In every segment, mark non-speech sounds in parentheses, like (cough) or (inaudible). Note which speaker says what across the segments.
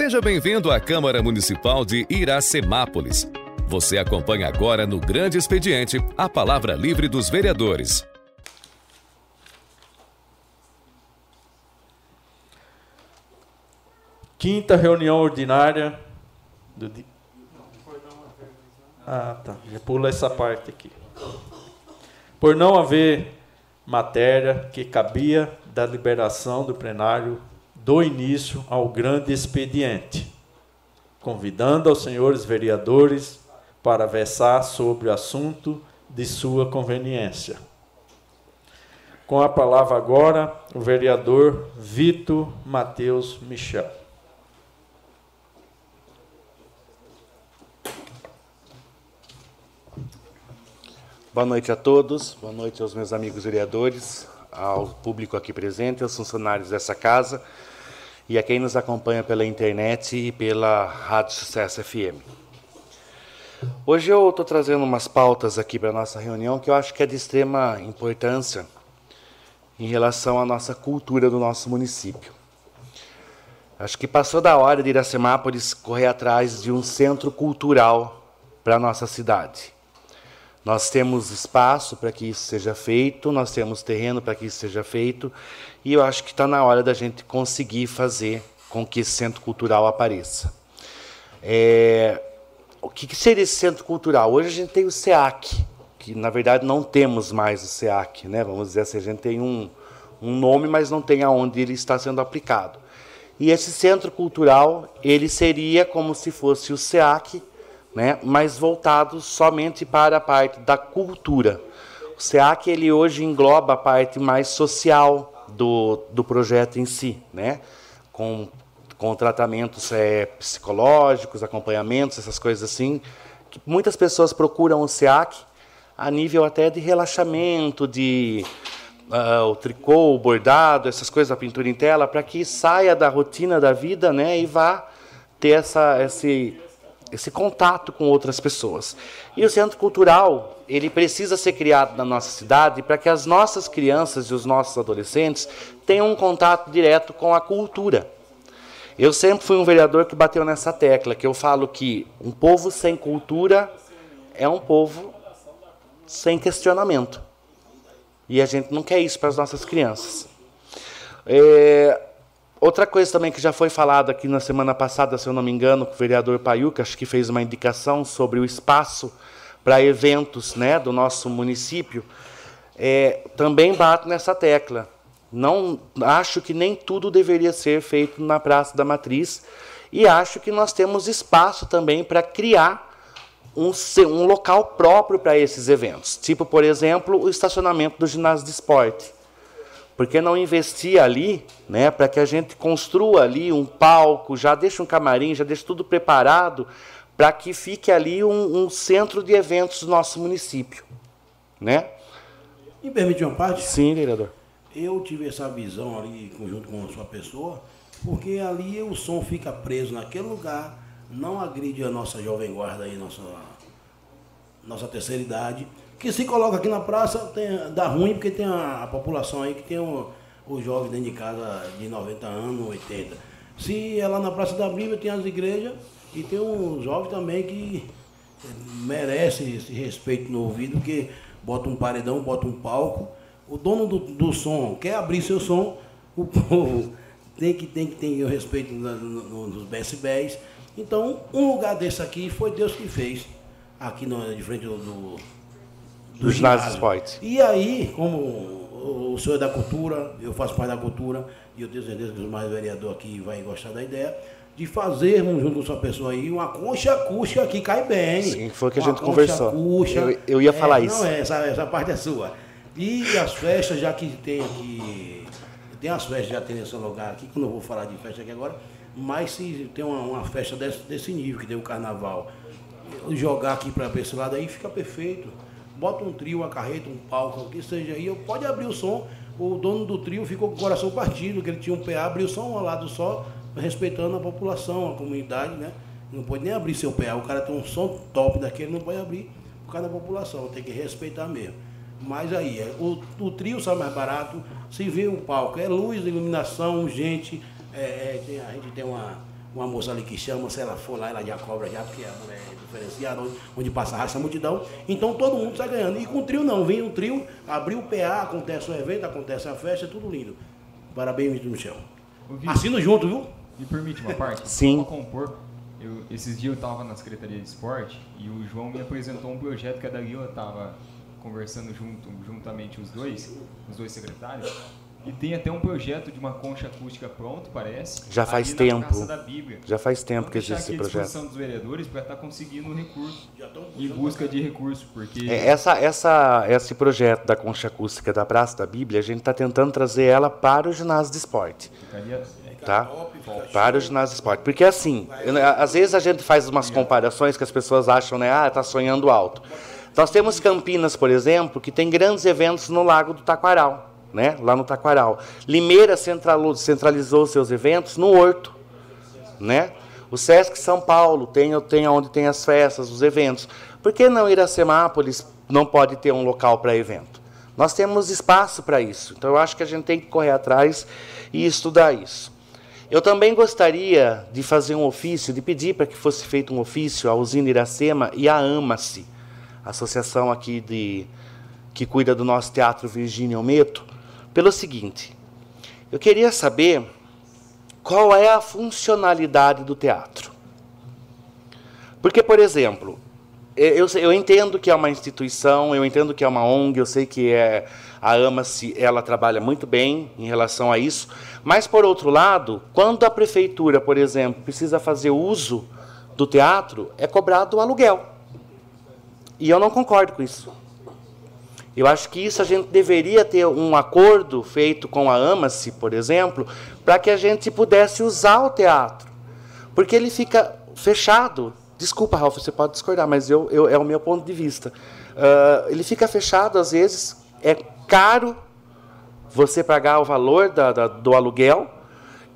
Speaker 1: Seja bem-vindo à Câmara Municipal de Iracemápolis. Você acompanha agora no Grande Expediente a palavra livre dos vereadores.
Speaker 2: Quinta reunião ordinária do. Ah, tá. Já pula essa parte aqui. Por não haver matéria que cabia da liberação do plenário do início ao grande expediente, convidando aos senhores vereadores para versar sobre o assunto de sua conveniência. Com a palavra agora, o vereador Vitor Mateus Michel.
Speaker 3: Boa noite a todos, boa noite aos meus amigos vereadores, ao público aqui presente, aos funcionários dessa casa e a quem nos acompanha pela internet e pela Rádio Sucesso FM. Hoje eu estou trazendo umas pautas aqui para a nossa reunião que eu acho que é de extrema importância em relação à nossa cultura do nosso município. Acho que passou da hora de Iracemápolis correr atrás de um centro cultural para a nossa cidade. Nós temos espaço para que isso seja feito, nós temos terreno para que isso seja feito, e eu acho que está na hora da gente conseguir fazer com que esse centro cultural apareça. É, o que, que seria esse centro cultural? Hoje a gente tem o SEAC, que na verdade não temos mais o SEAC, né? vamos dizer assim, a gente tem um, um nome, mas não tem aonde ele está sendo aplicado. E esse centro cultural, ele seria como se fosse o SEAC, né, mas voltado somente para a parte da cultura. O SEAC ele hoje engloba a parte mais social do, do projeto em si, né, com, com tratamentos é, psicológicos, acompanhamentos, essas coisas assim, muitas pessoas procuram o SEAC a nível até de relaxamento, de uh, o tricô, o bordado, essas coisas, a pintura em tela, para que saia da rotina da vida né, e vá ter essa, esse esse contato com outras pessoas. E o centro cultural, ele precisa ser criado na nossa cidade para que as nossas crianças e os nossos adolescentes tenham um contato direto com a cultura. Eu sempre fui um vereador que bateu nessa tecla, que eu falo que um povo sem cultura é um povo sem questionamento. E a gente não quer isso para as nossas crianças. É, Outra coisa também que já foi falada aqui na semana passada, se eu não me engano, com o vereador Paiuca, acho que fez uma indicação sobre o espaço para eventos né, do nosso município, é, também bato nessa tecla. Não acho que nem tudo deveria ser feito na Praça da Matriz e acho que nós temos espaço também para criar um, um local próprio para esses eventos. Tipo, por exemplo, o estacionamento do ginásio de esporte. Por que não investir ali, né, para que a gente construa ali um palco, já deixa um camarim, já deixa tudo preparado, para que fique ali um, um, centro de eventos do nosso município, né?
Speaker 4: Me permite uma parte?
Speaker 3: Sim, vereador.
Speaker 4: Eu tive essa visão ali, junto com a sua pessoa, porque ali o som fica preso naquele lugar, não agride a nossa jovem guarda aí, nossa, nossa terceira idade, que se coloca aqui na praça tem, dá ruim porque tem a, a população aí que tem o, o jovem dentro de casa de 90 anos, 80. Se é lá na Praça da Bíblia, tem as igrejas e tem um jovem também que merece esse respeito no ouvido, porque bota um paredão, bota um palco. O dono do, do som quer abrir seu som, o povo tem que, tem que ter o respeito no, no, nos decibéis. Então, um lugar desse aqui foi Deus que fez, aqui no, de frente do, do
Speaker 3: do ginásio esporte.
Speaker 4: E aí, como o senhor é da cultura, eu faço parte da cultura, e eu tenho certeza que o mais vereador aqui vai gostar da ideia, de fazermos junto com sua pessoa aí uma concha acústica que cai bem.
Speaker 3: Sim, foi o que a gente conversou. Eu, eu ia falar
Speaker 4: é,
Speaker 3: isso.
Speaker 4: Não, é, essa, essa parte é sua. E as festas, já que tem aqui. Tem as festas já tem nesse lugar aqui, que eu não vou falar de festa aqui agora, mas se tem uma, uma festa desse, desse nível, que tem o carnaval, jogar aqui para esse lado aí fica perfeito bota um trio, uma carreta, um palco, o que seja aí, pode abrir o som. O dono do trio ficou com o coração partido, que ele tinha um PA, abriu só um lado só, respeitando a população, a comunidade, né? Não pode nem abrir seu PA. O cara tem um som top daquele, não pode abrir por causa da população, tem que respeitar mesmo. Mas aí, é, o, o trio sai mais barato, se vê o palco, é luz, iluminação, gente, é, é, tem, a gente tem uma, uma moça ali que chama, se ela for lá, ela já cobra já, porque a mulher é diferenciada, onde, onde passa a raça multidão. Então todo mundo está ganhando. E com o trio não, vem um trio, abriu o PA, acontece o evento, acontece a festa, tudo lindo. Parabéns, Vitor Michel. Assino junto, viu?
Speaker 5: Me permite uma parte? (laughs)
Speaker 3: Sim.
Speaker 5: Para compor, eu, esses dias eu estava na Secretaria de Esporte e o João me apresentou um projeto que a Dalila estava conversando junto, juntamente os dois, os dois secretários, e tem até um projeto de uma concha acústica pronto, parece.
Speaker 3: Já faz
Speaker 5: ali
Speaker 3: tempo.
Speaker 5: Na Praça da Bíblia.
Speaker 3: Já faz tempo
Speaker 5: Vamos
Speaker 3: que existe esse projeto.
Speaker 5: disposição dos vereadores para estar conseguindo recurso, em busca de recurso, porque
Speaker 3: É, essa, essa, esse projeto da concha acústica da Praça da Bíblia, a gente está tentando trazer ela para o ginásio de esporte.
Speaker 5: ficaria
Speaker 3: tá? Para o ginásio de esporte. Porque assim, às vezes a gente faz umas comparações que as pessoas acham, né? Ah, tá sonhando alto. Nós temos Campinas, por exemplo, que tem grandes eventos no Lago do Taquaral, né? Lá no Taquaral. Limeira centralizou seus eventos no Horto, né? O Sesc São Paulo tem, tem onde tem as festas, os eventos. Por que não Iracemápolis não pode ter um local para evento? Nós temos espaço para isso. Então eu acho que a gente tem que correr atrás e estudar isso. Eu também gostaria de fazer um ofício, de pedir para que fosse feito um ofício à usina Iracema e à AMA-se, associação aqui de, que cuida do nosso teatro Virgínia Almeto, pelo seguinte: eu queria saber qual é a funcionalidade do teatro. Porque, por exemplo, eu, eu entendo que é uma instituição, eu entendo que é uma ONG, eu sei que é, a AMA-se ela trabalha muito bem em relação a isso, mas, por outro lado, quando a prefeitura, por exemplo, precisa fazer uso do teatro, é cobrado o aluguel. E eu não concordo com isso. Eu acho que isso a gente deveria ter um acordo feito com a AMA-se, por exemplo, para que a gente pudesse usar o teatro. Porque ele fica fechado. Desculpa, Ralf, você pode discordar, mas eu, eu- é o meu ponto de vista. Ah, ele fica fechado, às vezes, é caro você pagar o valor da- da- do aluguel.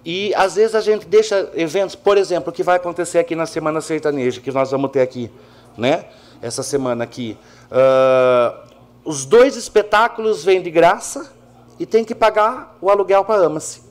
Speaker 3: E às vezes a gente deixa eventos, por exemplo, o que vai acontecer aqui na Semana Sertaneja, que nós vamos ter aqui, né? Essa semana aqui. Ah, os dois espetáculos vêm de graça e tem que pagar o aluguel para AMA-se.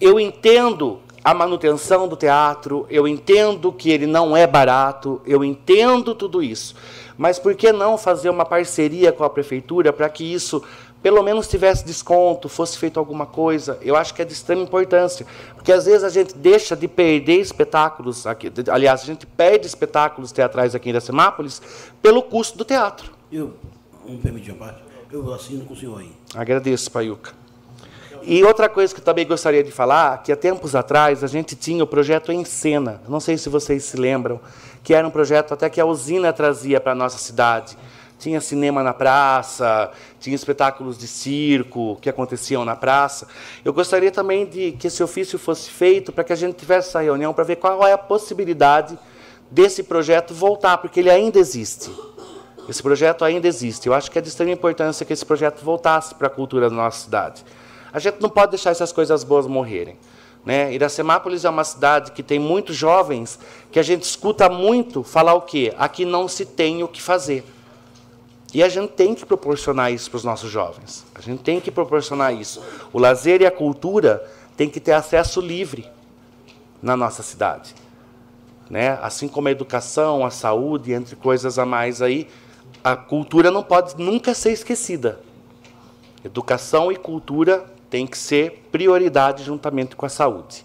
Speaker 3: Eu entendo a manutenção do teatro, eu entendo que ele não é barato, eu entendo tudo isso. Mas por que não fazer uma parceria com a prefeitura para que isso pelo menos tivesse desconto, fosse feito alguma coisa? Eu acho que é de extrema importância, porque às vezes a gente deixa de perder espetáculos aqui, aliás, a gente perde espetáculos teatrais aqui em Iracemápolis pelo custo do teatro.
Speaker 4: Eu, me permite uma parte, eu assino com o senhor aí.
Speaker 3: Agradeço, Paiuca. E outra coisa que também gostaria de falar, que há tempos atrás a gente tinha o projeto Em Cena, não sei se vocês se lembram, que era um projeto até que a usina trazia para a nossa cidade. Tinha cinema na praça, tinha espetáculos de circo que aconteciam na praça. Eu gostaria também de que esse ofício fosse feito para que a gente tivesse essa reunião para ver qual é a possibilidade desse projeto voltar, porque ele ainda existe. Esse projeto ainda existe. Eu acho que é de extrema importância que esse projeto voltasse para a cultura da nossa cidade. A gente não pode deixar essas coisas boas morrerem. Né? Iracemápolis é uma cidade que tem muitos jovens que a gente escuta muito falar o quê? Aqui não se tem o que fazer. E a gente tem que proporcionar isso para os nossos jovens. A gente tem que proporcionar isso. O lazer e a cultura têm que ter acesso livre na nossa cidade. Né? Assim como a educação, a saúde, entre coisas a mais aí, a cultura não pode nunca ser esquecida. Educação e cultura têm que ser prioridade juntamente com a saúde.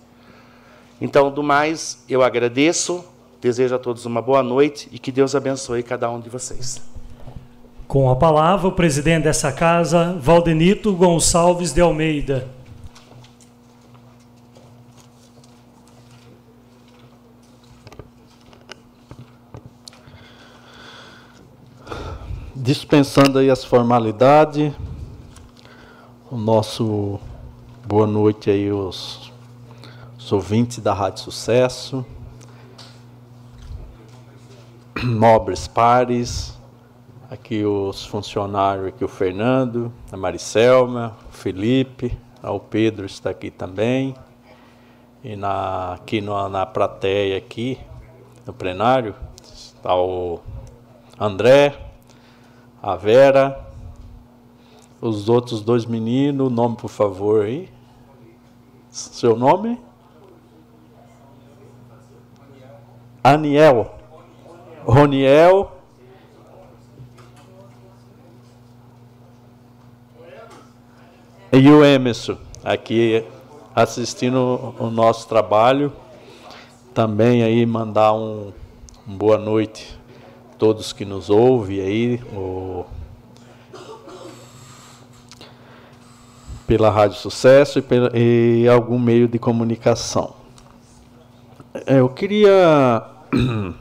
Speaker 3: Então, do mais, eu agradeço, desejo a todos uma boa noite e que Deus abençoe cada um de vocês.
Speaker 6: Com a palavra, o presidente dessa casa, Valdenito Gonçalves de Almeida.
Speaker 2: Dispensando aí as formalidades, o nosso boa noite aí os, ouvintes da Rádio Sucesso, nobres pares, aqui os funcionários, aqui o Fernando, a Maricelma, o Felipe, ah, o Pedro está aqui também, e na, aqui na, na plateia aqui, no plenário, está o André, a Vera, os outros dois meninos, nome por favor aí. Seu nome? Aniel, Roniel e o Emerson aqui assistindo o nosso trabalho. Também aí mandar um, um boa noite todos que nos ouvem aí, o, pela Rádio Sucesso e, pela, e algum meio de comunicação. É, eu queria (clears throat)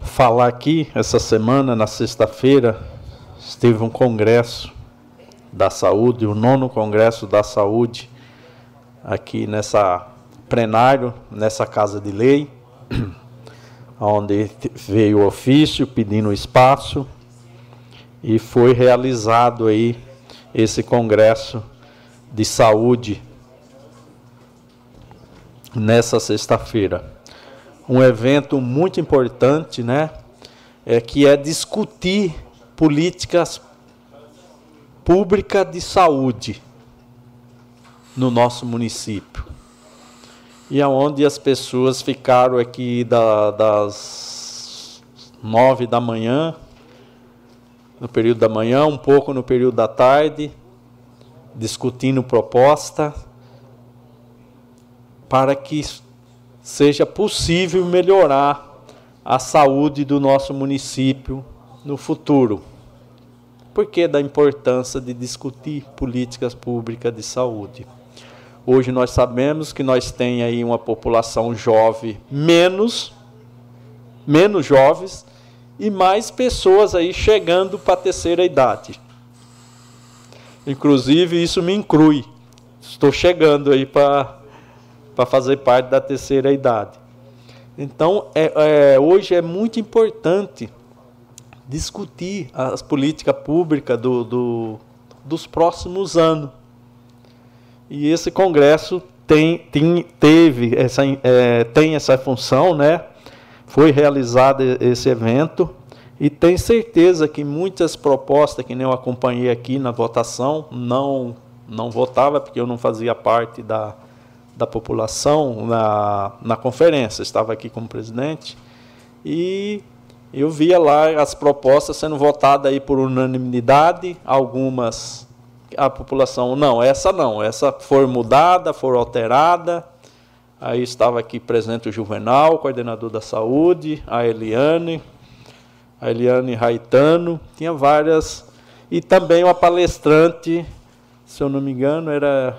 Speaker 2: falar aqui, essa semana, na sexta-feira, esteve um congresso da saúde, o nono congresso da saúde, aqui nessa plenário, nessa casa de lei, (clears throat) onde veio o ofício pedindo espaço e foi realizado aí esse congresso de saúde nessa sexta-feira. Um evento muito importante, né? É que é discutir políticas públicas de saúde no nosso município. E aonde as pessoas ficaram aqui da, das nove da manhã, no período da manhã, um pouco no período da tarde, discutindo proposta para que seja possível melhorar a saúde do nosso município no futuro. Por que da importância de discutir políticas públicas de saúde? Hoje nós sabemos que nós tem aí uma população jovem menos, menos jovens e mais pessoas aí chegando para a terceira idade. Inclusive isso me inclui. Estou chegando aí para para fazer parte da terceira idade. Então, é, é, hoje é muito importante discutir as políticas públicas do, do, dos próximos anos. E esse congresso tem, tem, teve essa, é, tem essa função, né? foi realizado esse evento, e tenho certeza que muitas propostas que nem eu acompanhei aqui na votação, não, não votava, porque eu não fazia parte da, da população na, na conferência, estava aqui como presidente, e eu via lá as propostas sendo votadas aí por unanimidade, algumas a população, não, essa não, essa foi mudada, foi alterada. Aí estava aqui presente o Juvenal, coordenador da saúde, a Eliane, a Eliane Raitano, tinha várias, e também uma palestrante, se eu não me engano, era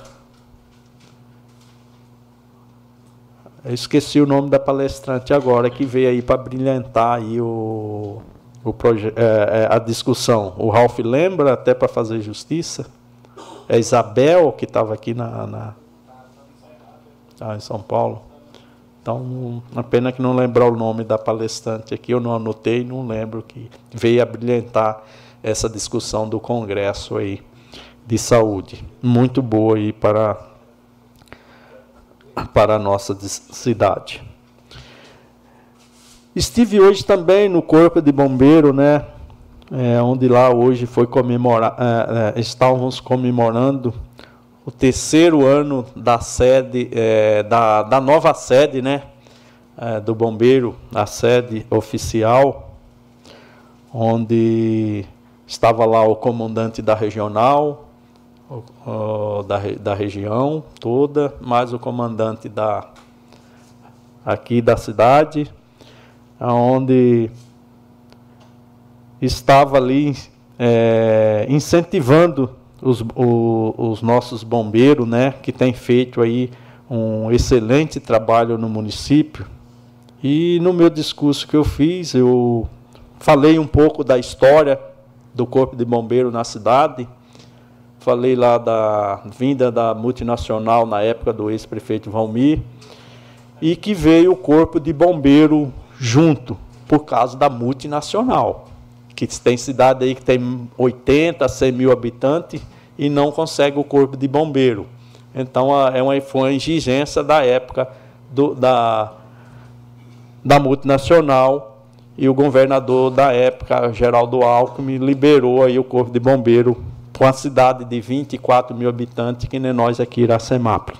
Speaker 2: Eu esqueci o nome da palestrante agora, que veio aí para brilhantar aí o, o é, é, a discussão. O Ralph lembra, até para fazer justiça. É Isabel, que estava aqui na, na ah, em São Paulo. Então, uma pena que não lembrar o nome da palestrante aqui, eu não anotei, não lembro que veio a brilhantar essa discussão do congresso aí de saúde. Muito boa aí para para a nossa cidade. Estive hoje também no Corpo de Bombeiro, né? É, onde lá hoje foi comemorar, é, é, estávamos comemorando o terceiro ano da sede, é, da, da nova sede, né? É, do Bombeiro, a sede oficial, onde estava lá o comandante da regional, da, da região toda, mais o comandante da aqui da cidade, onde estava ali é, incentivando os, o, os nossos bombeiros, né, que têm feito aí um excelente trabalho no município. E no meu discurso que eu fiz, eu falei um pouco da história do Corpo de Bombeiro na cidade, Falei lá da vinda da multinacional na época do ex-prefeito Valmir e que veio o corpo de bombeiro junto por causa da multinacional. Que tem cidade aí que tem 80, 100 mil habitantes e não consegue o corpo de bombeiro. Então é uma, foi uma exigência da época do, da, da multinacional e o governador da época, Geraldo Alckmin, liberou aí o corpo de bombeiro com a cidade de 24 mil habitantes, que nem nós aqui, Iracemápolis.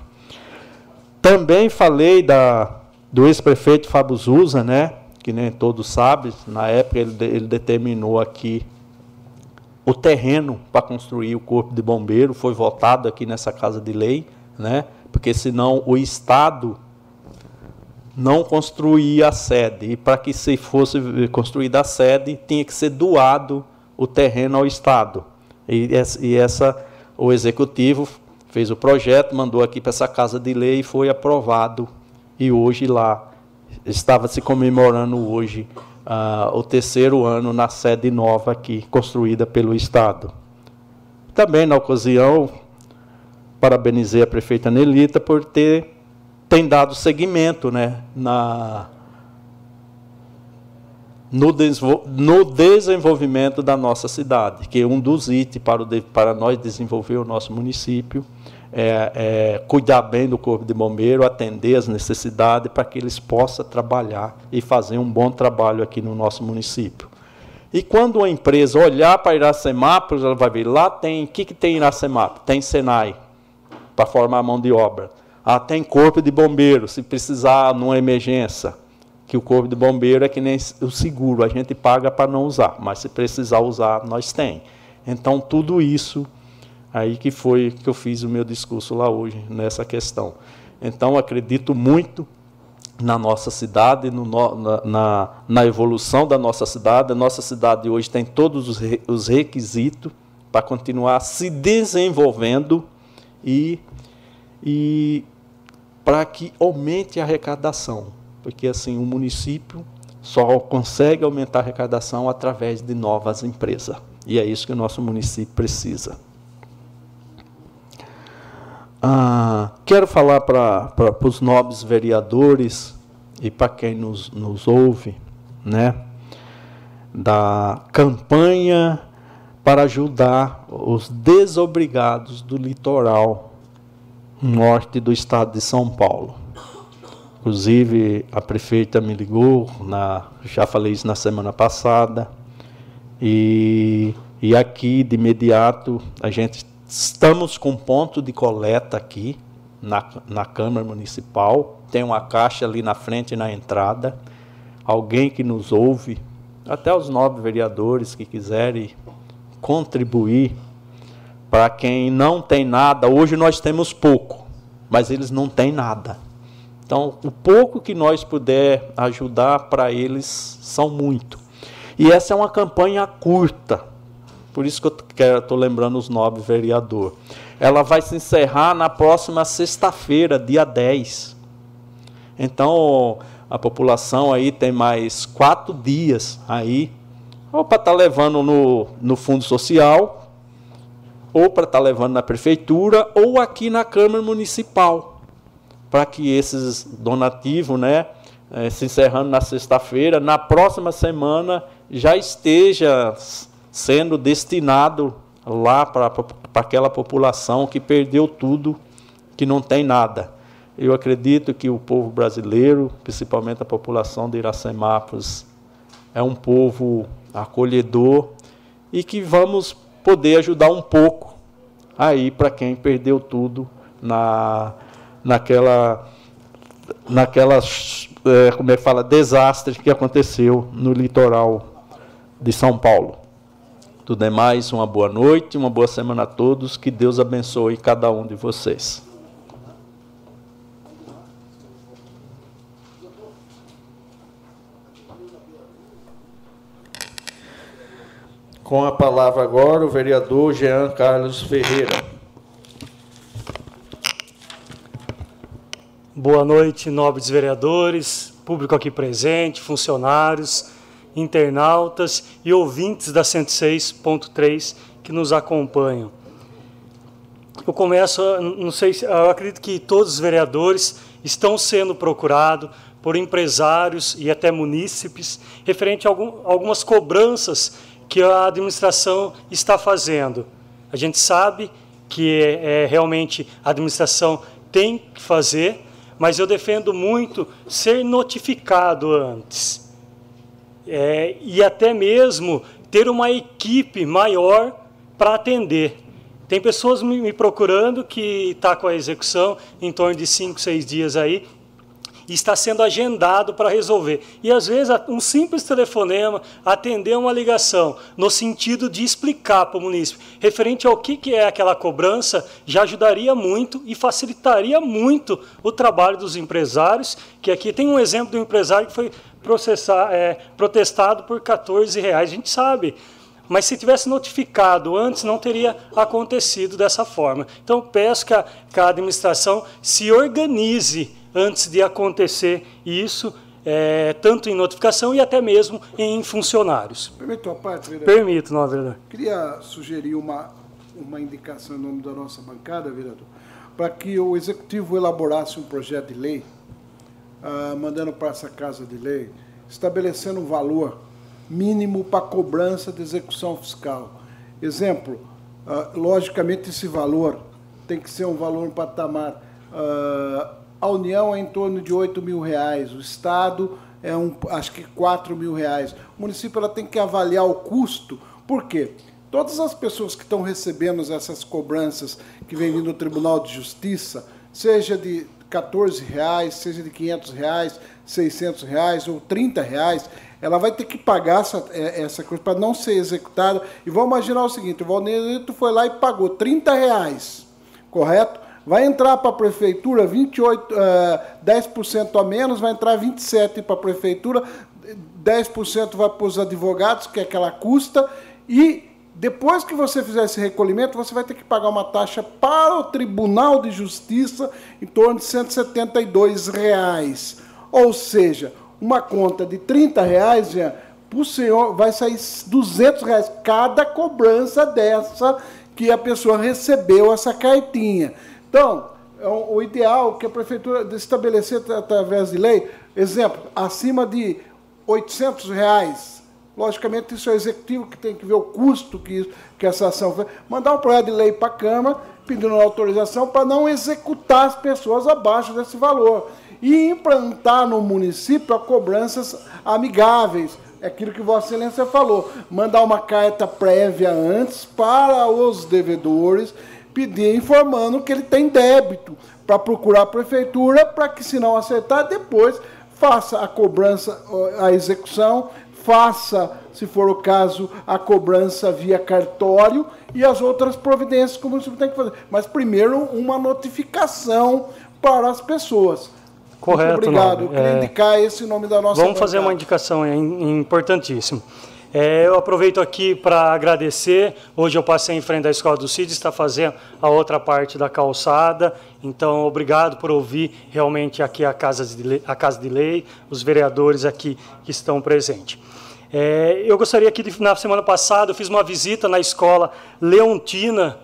Speaker 2: Também falei da, do ex-prefeito Fábio Zusa, né? Que nem todos sabem, na época ele, ele determinou aqui o terreno para construir o corpo de bombeiro, foi votado aqui nessa casa de lei, né? Porque senão o Estado não construía a sede. E para que se fosse construída a sede, tinha que ser doado o terreno ao Estado. E, e essa, o executivo fez o projeto, mandou aqui para essa casa de lei e foi aprovado. E hoje lá estava se comemorando hoje uh, o terceiro ano na sede nova aqui, construída pelo Estado. Também na ocasião, parabenizei a prefeita Nelita por ter tem dado seguimento né, na, no, no, desenvolvimento da nossa cidade, que é um dos itens para, para nós desenvolver o nosso município, é, é, cuidar bem do corpo de bombeiro, atender as necessidades para que eles possam trabalhar e fazer um bom trabalho aqui no nosso município. E quando uma empresa olhar para Iracemápolis, ela vai ver, lá tem, o que, que tem Iracemápolis? Tem Senai, para formar a mão de obra. Ah, tem corpo de bombeiro, se precisar numa emergência. Que o corpo de bombeiro é que nem o seguro, a gente paga para não usar, mas se precisar usar, nós tem. Então, tudo isso aí que foi que eu fiz o meu discurso lá hoje, nessa questão. Então, acredito muito na nossa cidade, no, na, na, na, evolução da nossa cidade. A nossa cidade hoje tem todos os, re, os requisitos para continuar se desenvolvendo e, e para que aumente a arrecadação, porque assim o município só consegue aumentar a arrecadação através de novas empresas. E é isso que o nosso município precisa. Ah, quero falar para os nobres vereadores e para quem nos, nos ouve, né, da campanha para ajudar os desobrigados do litoral norte do estado de São Paulo. Inclusive, a prefeita me ligou, na, já falei isso na semana passada, e, e aqui de imediato a gente estamos com ponto de coleta aqui na, na Câmara Municipal, tem uma caixa ali na frente na entrada. Alguém que nos ouve, até os nove vereadores que quiserem contribuir para quem não tem nada, hoje nós temos pouco, mas eles não têm nada. Então, o pouco que nós puder ajudar para eles são muito. E essa é uma campanha curta. Por isso que eu estou lembrando os nove vereadores. Ela vai se encerrar na próxima sexta-feira, dia 10. Então, a população aí tem mais quatro dias aí, ou para estar tá levando no, no Fundo Social, ou para estar tá levando na prefeitura ou aqui na Câmara Municipal, para que esses donativos, né, eh, se encerrando na sexta-feira, na próxima semana já esteja sendo destinado lá para aquela população que perdeu tudo, que não tem nada. Eu acredito que o povo brasileiro, principalmente a população de Iracemápolis, é um povo acolhedor e que vamos poder ajudar um pouco aí para quem perdeu tudo na, naquela, naquela é, como é que fala, desastre que aconteceu no litoral de São Paulo. Tudo é mais, uma boa noite, uma boa semana a todos, que Deus abençoe cada um de vocês.
Speaker 7: Com a palavra agora o vereador Jean Carlos Ferreira.
Speaker 8: Boa noite, nobres vereadores, público aqui presente, funcionários, internautas e ouvintes da 106.3 que nos acompanham. Eu começo, não sei, eu acredito que todos os vereadores estão sendo procurados por empresários e até munícipes referente a algum, algumas cobranças que a administração está fazendo. A gente sabe que é, é, realmente a administração tem que fazer, mas eu defendo muito ser notificado antes. É, e até mesmo ter uma equipe maior para atender. Tem pessoas me procurando que está com a execução em torno de 5, 6 dias aí, e está sendo agendado para resolver. E às vezes um simples telefonema, atender uma ligação, no sentido de explicar para o munícipe referente ao que, que é aquela cobrança, já ajudaria muito e facilitaria muito o trabalho dos empresários, que aqui tem um exemplo de um empresário que foi processar, é, protestado por 14 reais. A gente sabe, mas se tivesse notificado antes, não teria acontecido dessa forma. Então, peço que a, que a administração se organize antes de acontecer isso, é, tanto em notificação e até mesmo em funcionários.
Speaker 9: Permito a parte, vereador?
Speaker 8: Permito, não, vereador.
Speaker 9: Queria sugerir uma, uma indicação em nome da nossa bancada, vereador, para que o Executivo elaborasse um projeto de lei, ah, mandando para essa Casa de Lei, estabelecendo um valor mínimo para cobrança de execução fiscal. Exemplo, uh, logicamente esse valor tem que ser um valor em patamar. Uh, a União é em torno de 8 mil reais, o Estado é um, acho que 4 mil reais. O município ela tem que avaliar o custo, por quê? Todas as pessoas que estão recebendo essas cobranças que vêm vindo do Tribunal de Justiça, seja de 14 reais, seja de 500 reais, 600 reais ou 30 reais, ela vai ter que pagar essa, é, essa coisa para não ser executada. E vamos imaginar o seguinte: o Valnezito foi lá e pagou 30 reais, correto? Vai entrar para a prefeitura 28, uh, 10% a menos, vai entrar 27% para a prefeitura, 10% vai para os advogados, que é aquela custa, e depois que você fizer esse recolhimento, você vai ter que pagar uma taxa para o Tribunal de Justiça em torno de 172 reais. Ou seja, uma conta de 30 reais, o senhor vai sair 200 reais cada cobrança dessa que a pessoa recebeu essa cartinha. Então, é o ideal que a prefeitura estabelecer através de lei, exemplo, acima de 800 reais, logicamente isso é o executivo que tem que ver o custo que, que essa ação foi, mandar um projeto de lei para a Câmara pedindo autorização para não executar as pessoas abaixo desse valor e implantar no município a cobranças amigáveis. É aquilo que Vossa Excelência falou. Mandar uma carta prévia antes para os devedores, pedir informando que ele tem débito, para procurar a prefeitura, para que, se não acertar, depois faça a cobrança, a execução, faça, se for o caso, a cobrança via cartório e as outras providências que o município tem que fazer. Mas primeiro uma notificação para as pessoas.
Speaker 8: Correto.
Speaker 9: Muito obrigado. Eu queria é... indicar esse nome da nossa
Speaker 8: Vamos fazer uma indicação é importantíssima. É, eu aproveito aqui para agradecer. Hoje eu passei em frente à Escola do CID, está fazendo a outra parte da calçada. Então, obrigado por ouvir realmente aqui a Casa de Lei, a casa de Lei os vereadores aqui que estão presentes. É, eu gostaria que, na semana passada, eu fiz uma visita na escola Leontina,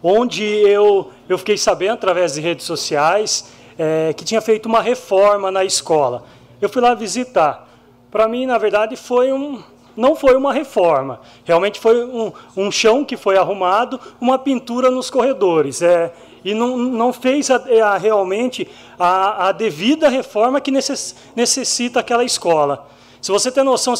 Speaker 8: onde eu, eu fiquei sabendo, através de redes sociais, é, que tinha feito uma reforma na escola. Eu fui lá visitar. Para mim, na verdade, foi um, não foi uma reforma. Realmente foi um, um chão que foi arrumado, uma pintura nos corredores. É, e não, não fez a, a, realmente a, a devida reforma que necess, necessita aquela escola. Se você tem noção,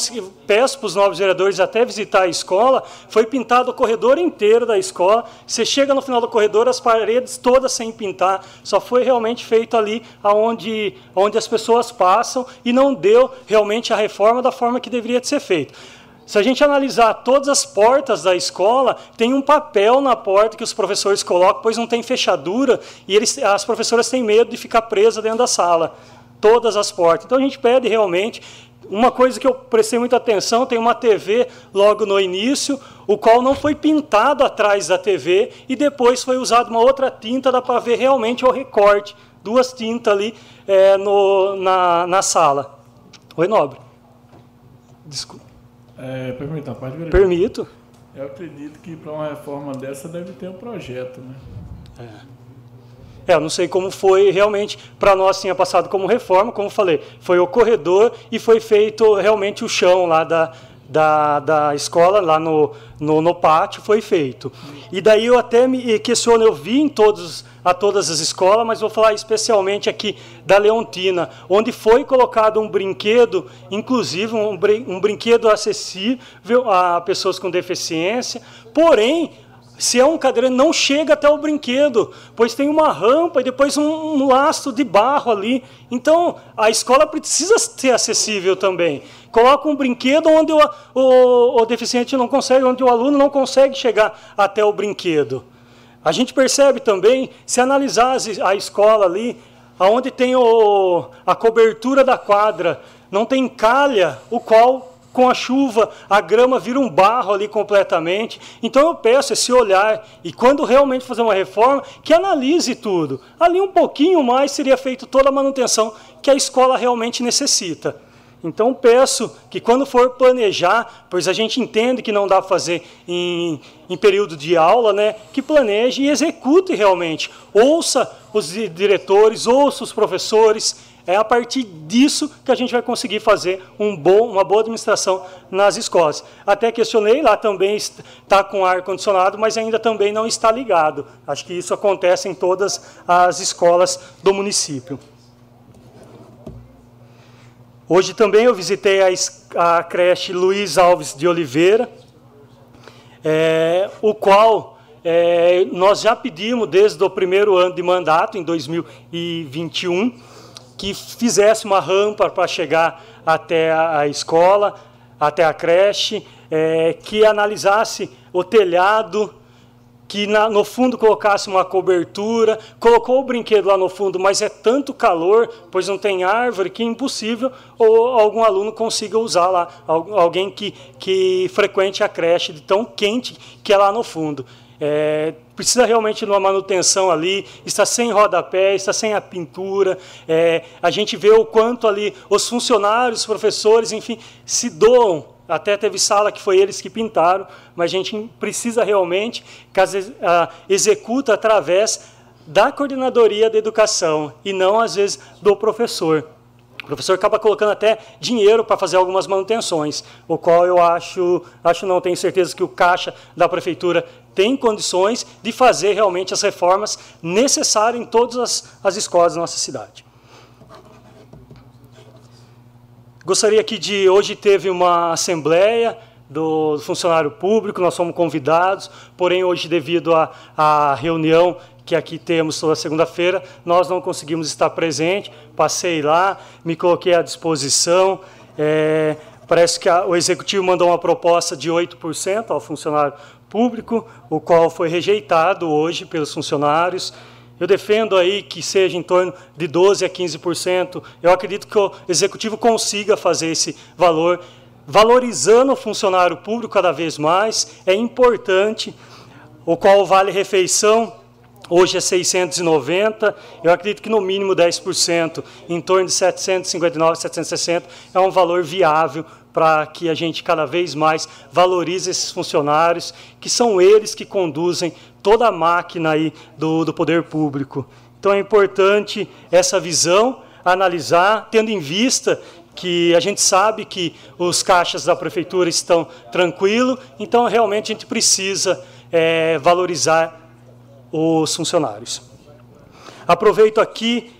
Speaker 8: peço para os novos vereadores até visitar a escola, foi pintado o corredor inteiro da escola. Você chega no final do corredor, as paredes todas sem pintar, só foi realmente feito ali onde, onde as pessoas passam e não deu realmente a reforma da forma que deveria ser feito. Se a gente analisar todas as portas da escola, tem um papel na porta que os professores colocam, pois não tem fechadura, e eles, as professoras têm medo de ficar presas dentro da sala. Todas as portas. Então a gente pede realmente uma coisa que eu prestei muita atenção, tem uma TV logo no início, o qual não foi pintado atrás da TV e depois foi usado uma outra tinta, dá para ver realmente o recorte, duas tintas ali é, no, na, na sala. Oi, Nobre.
Speaker 10: Desculpa. É, permita, pode ver.
Speaker 8: Permito.
Speaker 10: Eu acredito que para uma reforma dessa deve ter um projeto, né?
Speaker 8: É. É, não sei como foi realmente, para nós tinha passado como reforma, como falei, foi o corredor e foi feito realmente o chão lá da, da, da escola, lá no, no, no pátio, foi feito. E daí eu até me questiono, eu vi em todos, a todas as escolas, mas vou falar especialmente aqui da Leontina, onde foi colocado um brinquedo, inclusive um brinquedo acessível a pessoas com deficiência, porém se é um cadeirante, não chega até o brinquedo, pois tem uma rampa e depois um, um laço de barro ali. Então, a escola precisa ser acessível também. Coloca um brinquedo onde o, o, o deficiente não consegue, onde o aluno não consegue chegar até o brinquedo. A gente percebe também, se analisar a escola ali, aonde tem o, a cobertura da quadra, não tem calha, o qual com a chuva, a grama vira um barro ali completamente. Então eu peço esse olhar e quando realmente fazer uma reforma, que analise tudo. Ali um pouquinho mais seria feito toda a manutenção que a escola realmente necessita. Então peço que quando for planejar, pois a gente entende que não dá para fazer em, em período de aula, né, que planeje e execute realmente. Ouça os diretores, ouça os professores, é a partir disso que a gente vai conseguir fazer um bom, uma boa administração nas escolas. Até questionei, lá também está com ar condicionado, mas ainda também não está ligado. Acho que isso acontece em todas as escolas do município. Hoje também eu visitei a, a creche Luiz Alves de Oliveira, é, o qual é, nós já pedimos desde o primeiro ano de mandato, em 2021, que fizesse uma rampa para chegar até a escola, até a creche, é, que analisasse o telhado, que na, no fundo colocasse uma cobertura, colocou o brinquedo lá no fundo, mas é tanto calor, pois não tem árvore, que é impossível ou algum aluno consiga usar lá, alguém que, que frequente a creche de tão quente que é lá no fundo. É, precisa realmente de uma manutenção ali, está sem rodapé, está sem a pintura. É, a gente vê o quanto ali os funcionários, os professores, enfim, se doam. Até teve sala que foi eles que pintaram, mas a gente precisa realmente as, a, executa através da coordenadoria da educação e não às vezes do professor. O professor acaba colocando até dinheiro para fazer algumas manutenções, o qual eu acho, acho não tenho certeza que o caixa da prefeitura tem condições de fazer realmente as reformas necessárias em todas as, as escolas da nossa cidade. Gostaria aqui de hoje teve uma assembleia do funcionário público, nós fomos convidados, porém hoje devido à, à reunião que aqui temos toda segunda-feira, nós não conseguimos estar presente. Passei lá, me coloquei à disposição. É, parece que a, o executivo mandou uma proposta de 8% ao funcionário público, o qual foi rejeitado hoje pelos funcionários. Eu defendo aí que seja em torno de 12 a 15%. Eu acredito que o executivo consiga fazer esse valor, valorizando o funcionário público cada vez mais. É importante, o qual vale refeição Hoje é 690, eu acredito que no mínimo 10%, em torno de 759, 760, é um valor viável para que a gente cada vez mais valorize esses funcionários, que são eles que conduzem toda a máquina aí do, do poder público. Então é importante essa visão, analisar, tendo em vista que a gente sabe que os caixas da prefeitura estão tranquilos, então realmente a gente precisa é, valorizar os funcionários. Aproveito aqui,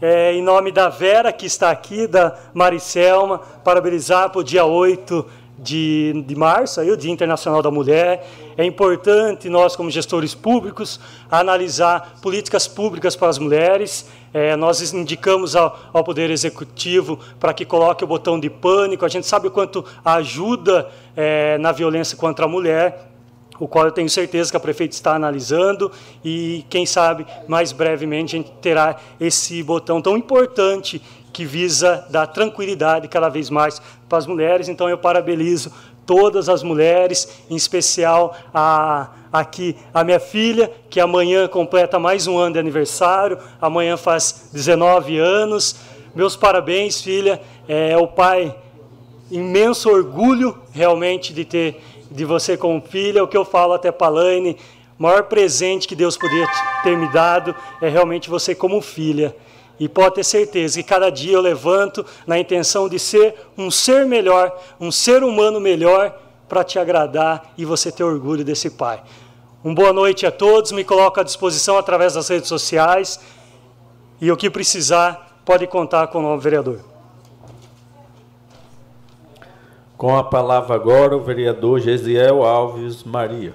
Speaker 8: é, em nome da Vera, que está aqui, da Maricelma, parabenizar para o dia 8 de, de março, aí, o Dia Internacional da Mulher. É importante nós, como gestores públicos, analisar políticas públicas para as mulheres. É, nós indicamos ao, ao, Poder Executivo para que coloque o botão de pânico. A gente sabe o quanto ajuda é, na violência contra a mulher o qual eu tenho certeza que a prefeita está analisando e, quem sabe, mais brevemente a gente terá esse botão tão importante que visa dar tranquilidade cada vez mais para as mulheres. Então, eu parabenizo todas as mulheres, em especial a, aqui a minha filha, que amanhã completa mais um ano de aniversário, amanhã faz 19 anos. Meus parabéns, filha. É o pai imenso orgulho realmente de ter de você como filha, o que eu falo até para Laine, o maior presente que Deus poderia ter me dado é realmente você como filha. E pode ter certeza que cada dia eu levanto na intenção de ser um ser melhor, um ser humano melhor para te agradar e você ter orgulho desse pai. Uma boa noite a todos, me coloco à disposição através das redes sociais e o que precisar pode contar com o novo vereador.
Speaker 2: Com a palavra agora, o vereador Gesiel Alves Maria.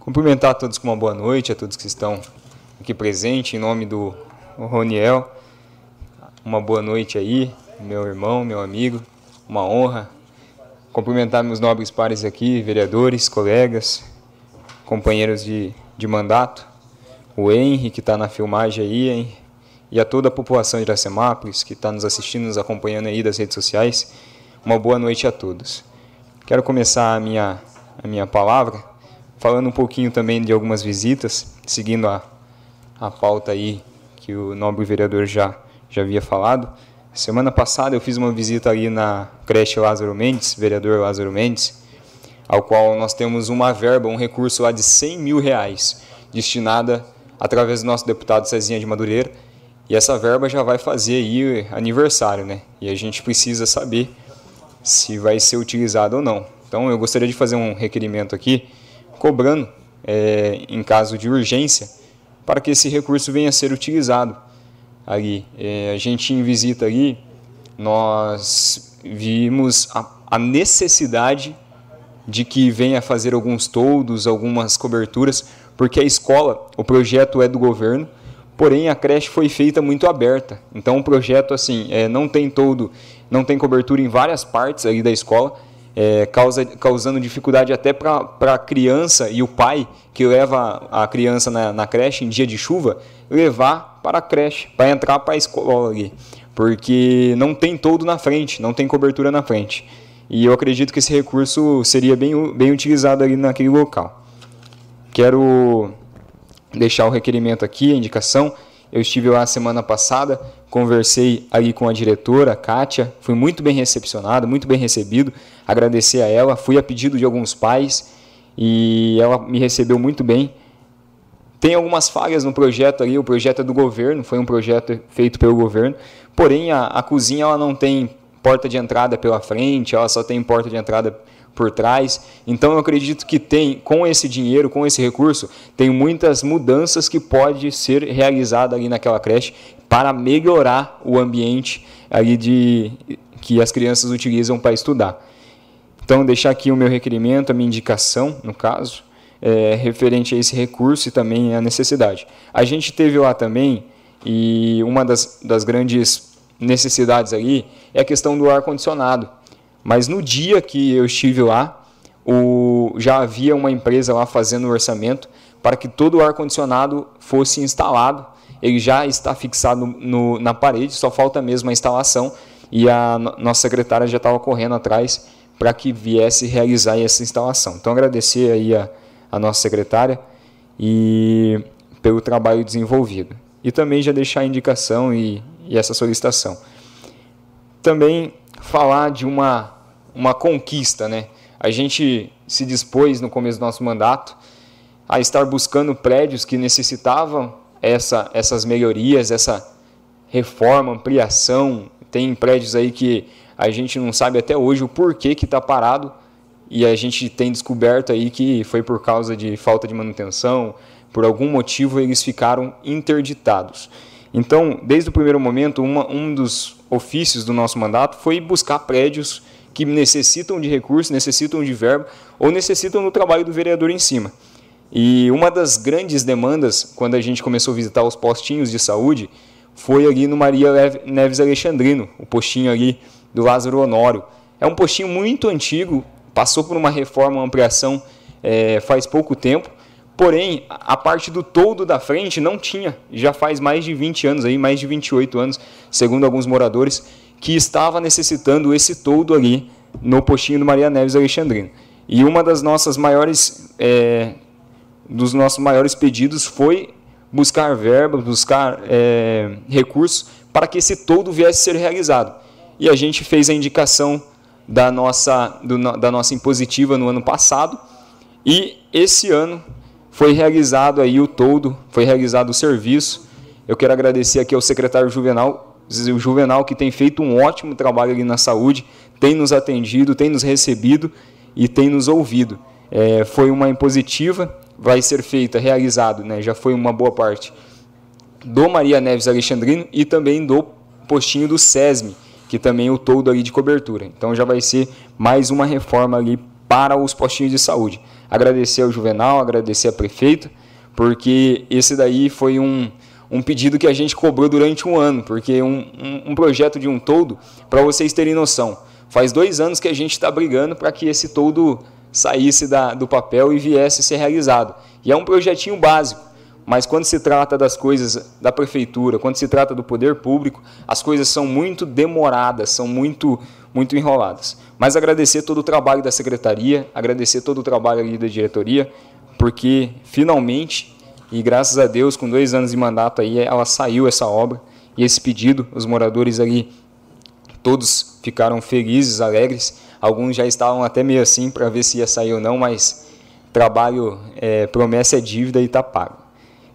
Speaker 5: Cumprimentar a todos com uma boa noite, a todos que estão aqui presentes, em nome do Roniel. Uma boa noite aí, meu irmão, meu amigo. Uma honra Cumprimentar meus nobres pares aqui, vereadores, colegas, companheiros de, de mandato, o Henry, que está na filmagem aí, hein? e a toda a população de Iracemápolis, que está nos assistindo, nos acompanhando aí das redes sociais. Uma boa noite a todos. Quero começar a minha, a minha palavra falando um pouquinho também de algumas visitas, seguindo a, a pauta aí que o nobre vereador já, já havia falado. Semana passada eu fiz uma visita ali na creche Lázaro Mendes, vereador Lázaro Mendes, ao qual nós temos uma verba, um recurso lá de 100 mil reais, destinada através do nosso deputado Cezinha de Madureira, e essa verba já vai fazer aí aniversário, né? E a gente precisa saber se vai ser utilizado ou não. Então eu gostaria de fazer um requerimento aqui cobrando, é, em caso de urgência, para que esse recurso venha a ser utilizado ali. É, a gente em visita ali, nós vimos a, a necessidade de que venha fazer alguns toldos, algumas coberturas, porque a escola, o projeto é do governo, porém a creche foi feita muito aberta. Então o projeto assim é, não tem todo, não tem cobertura em várias partes ali da escola é, causa, causando dificuldade até para a criança e o pai que leva a criança na, na, creche em dia de chuva, levar para a creche, para entrar para a escola ali, porque não tem todo na frente, não tem cobertura na frente. E eu acredito que esse recurso seria bem, bem utilizado ali naquele local. Quero deixar o requerimento aqui, a indicação. Eu estive lá semana passada, conversei ali com a diretora, Kátia, fui muito bem recepcionado, muito bem recebido agradecer a ela. Fui a pedido de alguns pais e ela me recebeu muito bem. Tem algumas falhas no projeto ali, o projeto é do governo, foi um projeto feito pelo governo, porém a, a cozinha ela não tem porta de entrada pela frente, ela só tem porta de entrada por trás. Então eu acredito que tem, com esse dinheiro, com esse recurso, tem muitas mudanças que pode ser realizada ali naquela creche para melhorar o ambiente ali de que as crianças utilizam para estudar. Então, deixar aqui o meu requerimento, a minha indicação, no caso, é, referente a esse recurso e também a necessidade. A gente teve lá também, e uma das, das grandes necessidades ali é a questão do ar-condicionado. Mas no dia que eu estive lá, o, já havia uma empresa lá fazendo o orçamento para que todo o ar-condicionado fosse instalado. Ele já está fixado no, na parede, só falta mesmo a instalação. E a nossa secretária já estava correndo atrás para que viesse realizar essa instalação. Então, agradecer aí a, a nossa secretária e pelo trabalho desenvolvido. E também já deixar a indicação e, e essa solicitação. Também falar de uma, uma conquista, né? A gente se dispôs no começo do nosso mandato a estar buscando prédios que necessitavam essa, essas melhorias, essa reforma, ampliação. Tem prédios aí que a gente não sabe até hoje o porquê que está parado e a gente tem descoberto aí que foi por causa de falta de manutenção, por algum motivo eles ficaram interditados. Então, desde o primeiro momento, uma, um dos ofícios do nosso mandato foi buscar prédios que necessitam de recursos, necessitam de verba ou necessitam do trabalho do vereador em cima. E uma das grandes demandas, quando a gente começou a visitar os postinhos de saúde, foi ali no Maria Neves Alexandrino, o postinho ali do Lázaro Honório. É um postinho muito antigo, passou por uma reforma, uma ampliação é, faz pouco tempo, porém a parte do todo da frente não tinha, já faz mais de 20 anos, aí, mais de 28 anos, segundo alguns moradores, que estava necessitando esse todo ali no postinho do Maria Neves Alexandrino. E uma das nossas maiores, é, dos nossos maiores pedidos foi buscar verba, buscar é, recursos para que esse todo viesse a ser realizado e a gente fez a indicação da nossa, do, da nossa impositiva no ano passado e esse ano foi realizado aí o todo, foi realizado o serviço. Eu quero agradecer aqui ao secretário Juvenal, o Juvenal que tem feito um ótimo trabalho ali na saúde, tem nos atendido, tem nos recebido e tem nos ouvido. É, foi uma impositiva, vai ser feita, realizado, né, já foi uma boa parte, do Maria Neves Alexandrino e também do postinho do SESME, que também o todo ali de cobertura. Então já vai ser mais uma reforma ali para os postinhos de saúde. agradecer ao Juvenal, agradecer a prefeita, porque esse daí foi um, um pedido que a gente cobrou durante um ano, porque um, um, um projeto de um todo, para vocês terem noção, faz dois anos que a gente está brigando para que esse todo saísse da, do papel e viesse a ser realizado. E é um projetinho básico, mas quando se trata das coisas da prefeitura, quando se trata do poder público, as coisas são muito demoradas, são muito, muito enroladas. Mas agradecer todo o trabalho da secretaria, agradecer todo o trabalho ali da diretoria, porque finalmente, e graças a Deus, com dois anos de mandato aí, ela saiu essa obra e esse pedido, os moradores ali todos ficaram felizes, alegres. Alguns já estavam até meio assim para ver se ia sair ou não, mas trabalho, é, promessa é dívida e está pago.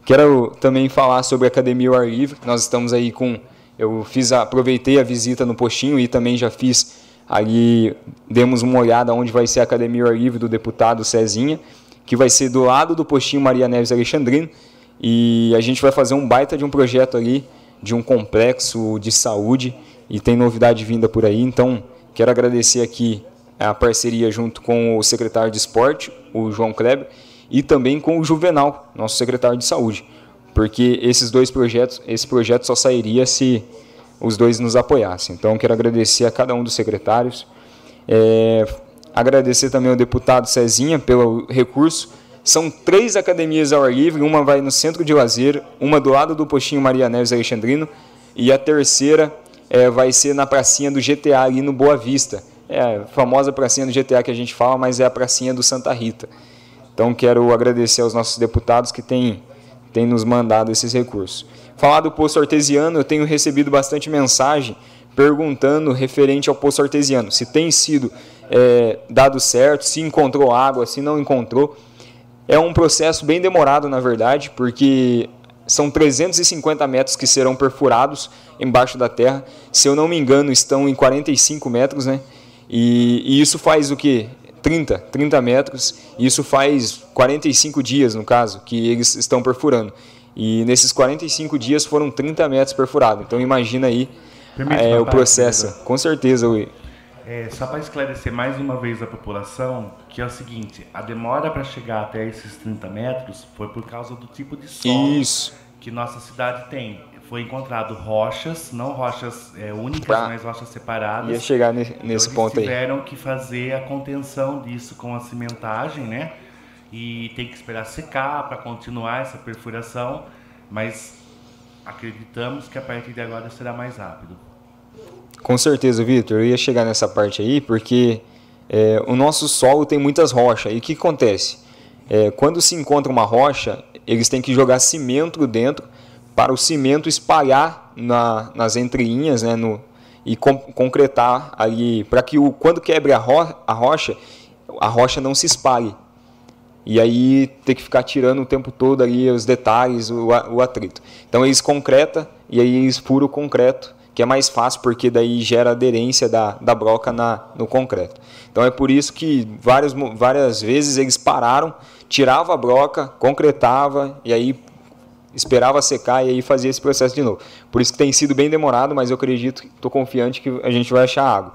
Speaker 5: Quero também falar sobre a Academia ao Ar Livre. Nós estamos aí com. Eu fiz, aproveitei a visita no postinho e também já fiz ali, demos uma olhada onde vai ser a Academia ao Ar Livre do deputado Cezinha, que vai ser do lado do postinho Maria Neves Alexandrino. E a gente vai fazer um baita de um projeto ali, de um complexo de saúde, e tem novidade vinda por aí. Então, quero agradecer aqui a parceria junto com o secretário de esporte, o João Kleber, e também com o Juvenal, nosso secretário de saúde, porque esses dois projetos, esse projeto só sairia se os dois nos apoiassem. Então, quero agradecer a cada um dos secretários, é, agradecer também ao deputado Cezinha pelo recurso. São três academias ao ar livre, uma vai no centro de lazer, uma do lado do postinho Maria Neves Alexandrino e a terceira é, vai ser na pracinha do GTA ali no Boa Vista. É a famosa pracinha do GTA que a gente fala, mas é a pracinha do Santa Rita. Então quero agradecer aos nossos deputados que têm, têm nos mandado esses recursos. Falar do poço artesiano, eu tenho recebido bastante mensagem perguntando referente ao poço artesiano, se tem sido é, dado certo, se encontrou água, se não encontrou. É um processo bem demorado, na verdade, porque são 350 metros que serão perfurados embaixo da terra. Se eu não me engano, estão em 45 metros, né? E, e isso faz o que? 30, 30 metros. Isso faz 45 dias, no caso, que eles estão perfurando. E nesses 45 dias foram 30 metros perfurados. Então imagina aí é, o processo. Parte, Com certeza, Will.
Speaker 3: É, só para esclarecer mais uma vez a população, que é o seguinte, a demora para chegar até esses 30 metros foi por causa do tipo de solo
Speaker 5: Isso.
Speaker 3: que nossa cidade tem. Foi encontrado rochas, não rochas é, únicas, tá. mas rochas separadas.
Speaker 5: Ia chegar nesse, nesse ponto
Speaker 3: aí. tiveram que fazer a contenção disso com a cimentagem, né? E tem que esperar secar para continuar essa perfuração, mas acreditamos que a partir de agora será mais rápido.
Speaker 5: Com certeza, Vitor. Eu ia chegar nessa parte aí porque é, o nosso solo tem muitas rochas. E o que acontece? É, quando se encontra uma rocha, eles têm que jogar cimento dentro para o cimento espalhar na, nas entrelinhas né, no, e com, concretar ali, para que o, quando quebre a, ro, a rocha, a rocha não se espalhe. E aí tem que ficar tirando o tempo todo ali os detalhes, o, o atrito. Então eles concreta e aí eles furam o concreto, que é mais fácil porque daí gera aderência da, da broca na, no concreto. Então é por isso que várias, várias vezes eles pararam, tirava a broca, concretava e aí esperava secar e aí fazia esse processo de novo. Por isso que tem sido bem demorado, mas eu acredito, estou confiante que a gente vai achar água.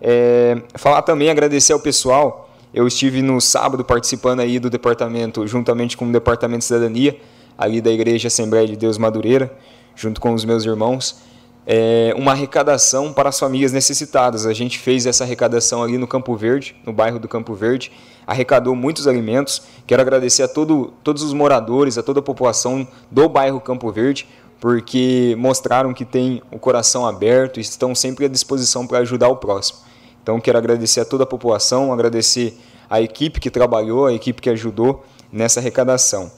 Speaker 5: É, falar também, agradecer ao pessoal. Eu estive no sábado participando aí do departamento, juntamente com o departamento de cidadania, ali da Igreja Assembleia de Deus Madureira, junto com os meus irmãos, é, uma arrecadação para as famílias necessitadas. A gente fez essa arrecadação ali no Campo Verde, no bairro do Campo Verde, arrecadou muitos alimentos. Quero agradecer a todo, todos os moradores, a toda a população do bairro Campo Verde, porque mostraram que têm o coração aberto e estão sempre à disposição para ajudar o próximo. Então, quero agradecer a toda a população, agradecer a equipe que trabalhou, a equipe que ajudou nessa arrecadação.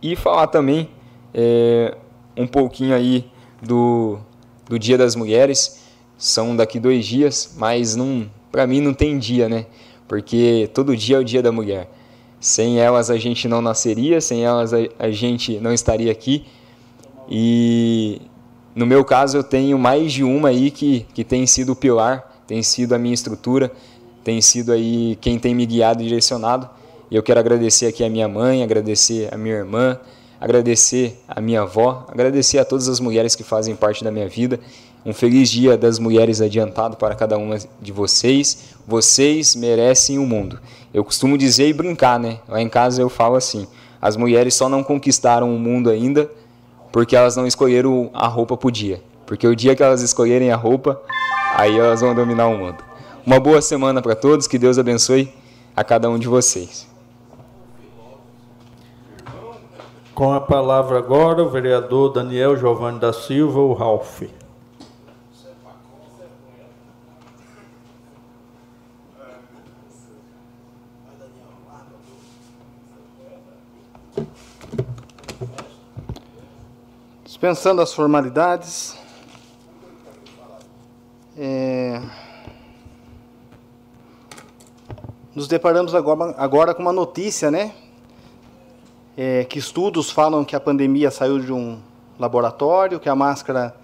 Speaker 5: E falar também é, um pouquinho aí do, do Dia das Mulheres. São daqui dois dias, mas para mim não tem dia, né? Porque todo dia é o dia da mulher. Sem elas a gente não nasceria, sem elas a, gente não estaria aqui. E no meu caso eu tenho mais de uma aí que, que tem sido o pilar, tem sido a minha estrutura, tem sido aí quem tem me guiado e direcionado. E eu quero agradecer aqui a minha mãe, agradecer a minha irmã, agradecer a minha avó, agradecer a todas as mulheres que fazem parte da minha vida.
Speaker 11: Um feliz Dia das Mulheres adiantado para cada uma de vocês. Vocês merecem o mundo. Eu costumo dizer e brincar, né? Lá em casa eu falo assim: as mulheres só não conquistaram o mundo ainda porque elas não escolheram a roupa pro dia. Porque o dia que elas escolherem a roupa, aí elas vão dominar o mundo. Uma boa semana para todos, que Deus abençoe a cada um de vocês.
Speaker 2: Com a palavra agora o vereador Daniel Giovanni da Silva, o Ralph.
Speaker 12: Dispensando as formalidades, é, nos deparamos agora, agora com uma notícia, né? É, que estudos falam que a pandemia saiu de um laboratório, que a máscara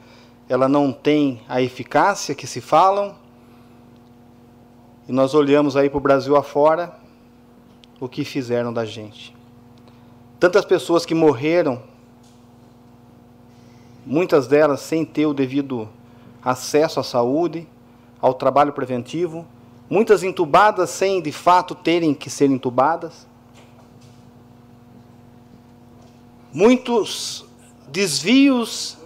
Speaker 12: ela não tem a eficácia que se falam. E nós olhamos aí para o Brasil afora o que fizeram da gente. Tantas pessoas que morreram, muitas delas sem ter o devido acesso à saúde, ao trabalho preventivo, muitas entubadas sem de fato terem que ser entubadas, muitos desvios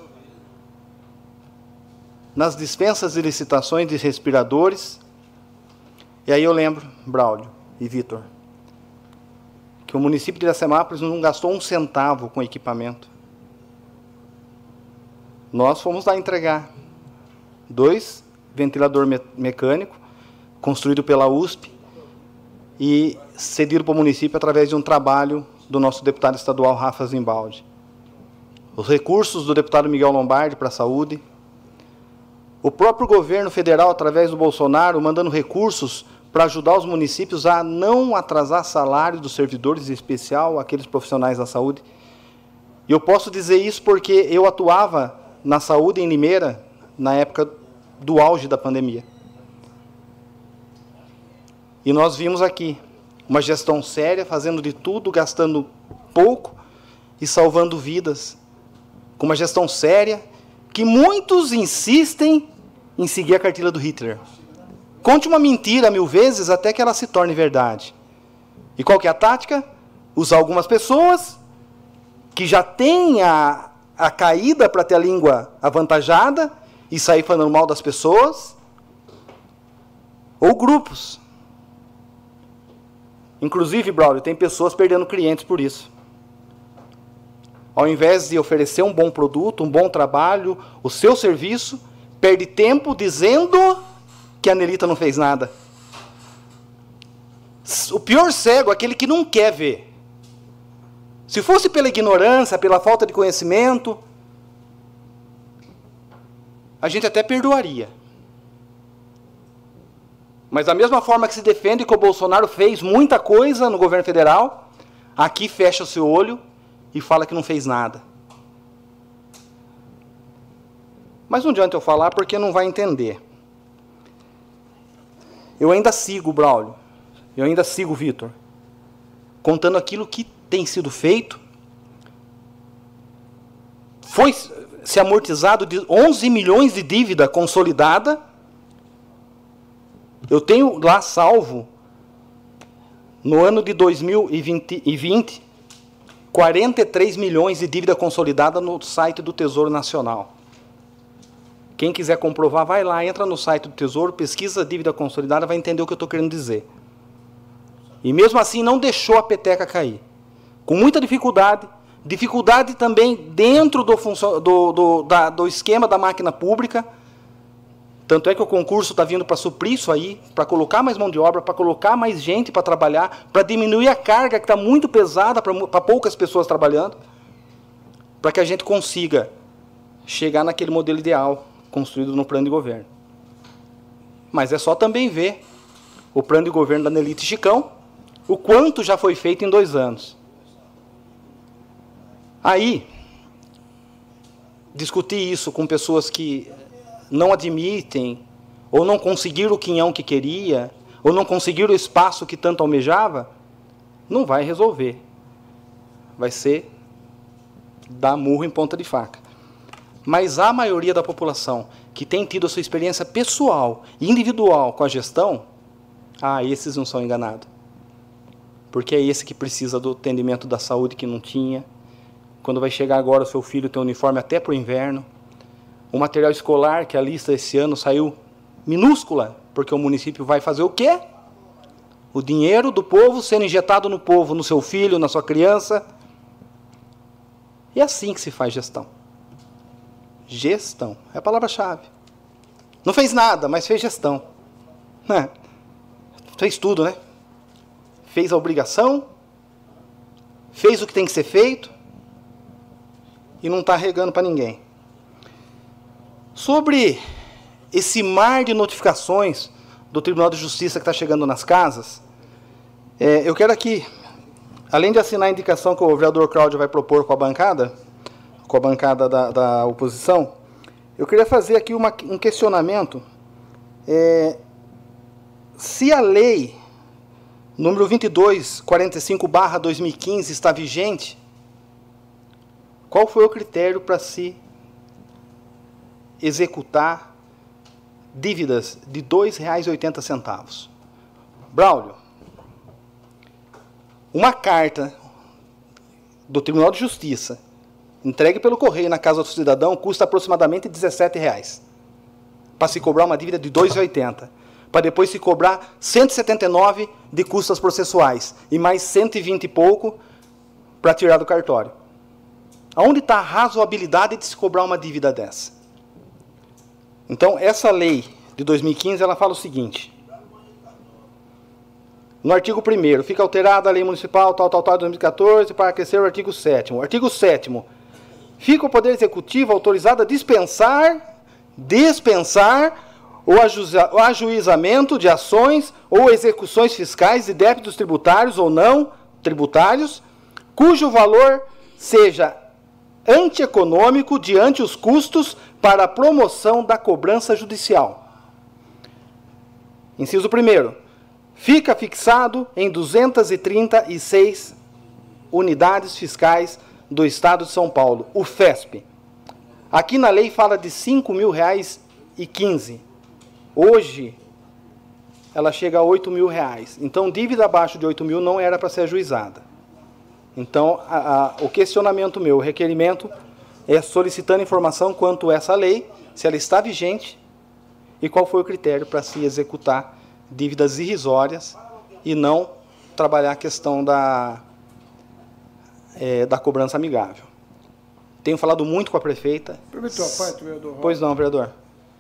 Speaker 12: nas dispensas de licitações de respiradores. E aí eu lembro, Braulio e Vitor, que o município de Iracemápolis não gastou um centavo com equipamento. Nós fomos lá entregar dois ventilador me mecânico, construído pela USP e cedido para o município através de um trabalho do nosso deputado estadual Rafa Zimbaldi. Os recursos do deputado Miguel Lombardi para a saúde, o próprio governo federal, através do Bolsonaro, mandando recursos para ajudar os municípios a não atrasar salário dos servidores, em especial aqueles profissionais da saúde. E eu posso dizer isso porque eu atuava na saúde em Limeira na época do auge da pandemia. E nós vimos aqui uma gestão séria, fazendo de tudo, gastando pouco e salvando vidas. Com uma gestão séria, que muitos insistem em seguir a cartilha do Hitler. Conte uma mentira mil vezes até que ela se torne verdade. E qual que é a tática? Usar algumas pessoas que já têm a, a caída para ter a língua avantajada e sair falando mal das pessoas, ou grupos. Inclusive, Braulio, tem pessoas perdendo clientes por isso. Ao invés de oferecer um bom produto, um bom trabalho, o seu serviço, perde tempo dizendo que a Nelita não fez nada. O pior cego é aquele que não quer ver. Se fosse pela ignorância, pela falta de conhecimento, a gente até perdoaria. Mas da mesma forma que se defende que o Bolsonaro fez muita coisa no governo federal, aqui fecha o seu olho e fala que não fez nada. Mas não adianta eu falar porque não vai entender. Eu ainda sigo o Braulio, eu ainda sigo o Vitor, contando aquilo que tem sido feito. Foi se amortizado de 11 milhões de dívida consolidada. Eu tenho lá salvo, no ano de 2020, 43 milhões de dívida consolidada no site do Tesouro Nacional. Quem quiser comprovar, vai lá, entra no site do Tesouro, pesquisa dívida consolidada, vai entender o que eu estou querendo dizer. E mesmo assim não deixou a peteca cair. Com muita dificuldade, Dificuldade também dentro do, do, do, da, do esquema da máquina pública. Tanto é que o concurso está vindo para suprir isso aí, para colocar mais mão de obra, para colocar mais gente para trabalhar, para diminuir a carga que está muito pesada para poucas pessoas trabalhando, para que a gente consiga chegar naquele modelo ideal construído no plano de governo. Mas é só também ver o plano de governo da Nelite Chicão, o quanto já foi feito em dois anos. Aí, discutir isso com pessoas que não admitem, ou não conseguiram o quinhão que queria, ou não conseguiram o espaço que tanto almejava, não vai resolver. Vai ser dar murro em ponta de faca. Mas a maioria da população que tem tido a sua experiência pessoal e individual com a gestão, ah, esses não são enganados. Porque é esse que precisa do atendimento da saúde que não tinha. Quando vai chegar agora o seu filho tem um uniforme até para o inverno. O material escolar, que a lista esse ano saiu minúscula, porque o município vai fazer o quê? O dinheiro do povo sendo injetado no povo, no seu filho, na sua criança. E é assim que se faz gestão. Gestão é a palavra-chave. Não fez nada, mas fez gestão. É. Fez tudo, né? Fez a obrigação, fez o que tem que ser feito e não está regando para ninguém. Sobre esse mar de notificações do Tribunal de Justiça que está chegando nas casas, é, eu quero aqui, além de assinar a indicação que o vereador Cláudio vai propor com a bancada, com a bancada da, da oposição, eu queria fazer aqui uma, um questionamento. É, se a lei número 2245/2015 está vigente, qual foi o critério para se executar dívidas de R$ 2,80? Braulio, uma carta do Tribunal de Justiça entregue pelo correio na casa do cidadão custa aproximadamente R$ 17,00 para se cobrar uma dívida de R$ 2,80 para depois se cobrar 179 de custas processuais e mais 120 e pouco para tirar do cartório. Aonde está a razoabilidade de se cobrar uma dívida dessa? Então, essa lei de 2015, ela fala o seguinte. No artigo 1 fica alterada a lei municipal tal, tal, tal, de 2014 para aquecer o artigo 7 Artigo 7 Fica o Poder Executivo autorizado a dispensar, dispensar o ajuizamento de ações ou execuções fiscais e débitos tributários ou não tributários, cujo valor seja antieconômico diante os custos para a promoção da cobrança judicial. Inciso 1. Fica fixado em 236 unidades fiscais do Estado de São Paulo, o FESP. Aqui na lei fala de 5 mil reais e 15. Hoje, ela chega a 8 mil reais. Então, dívida abaixo de 8 mil não era para ser ajuizada. Então, a, a, o questionamento meu, o requerimento, é solicitando informação quanto a essa lei, se ela está vigente e qual foi o critério para se executar dívidas irrisórias e não trabalhar a questão da, é, da cobrança amigável. Tenho falado muito com a prefeita.
Speaker 9: Permitiu a parte, vereador?
Speaker 12: Pois não, vereador.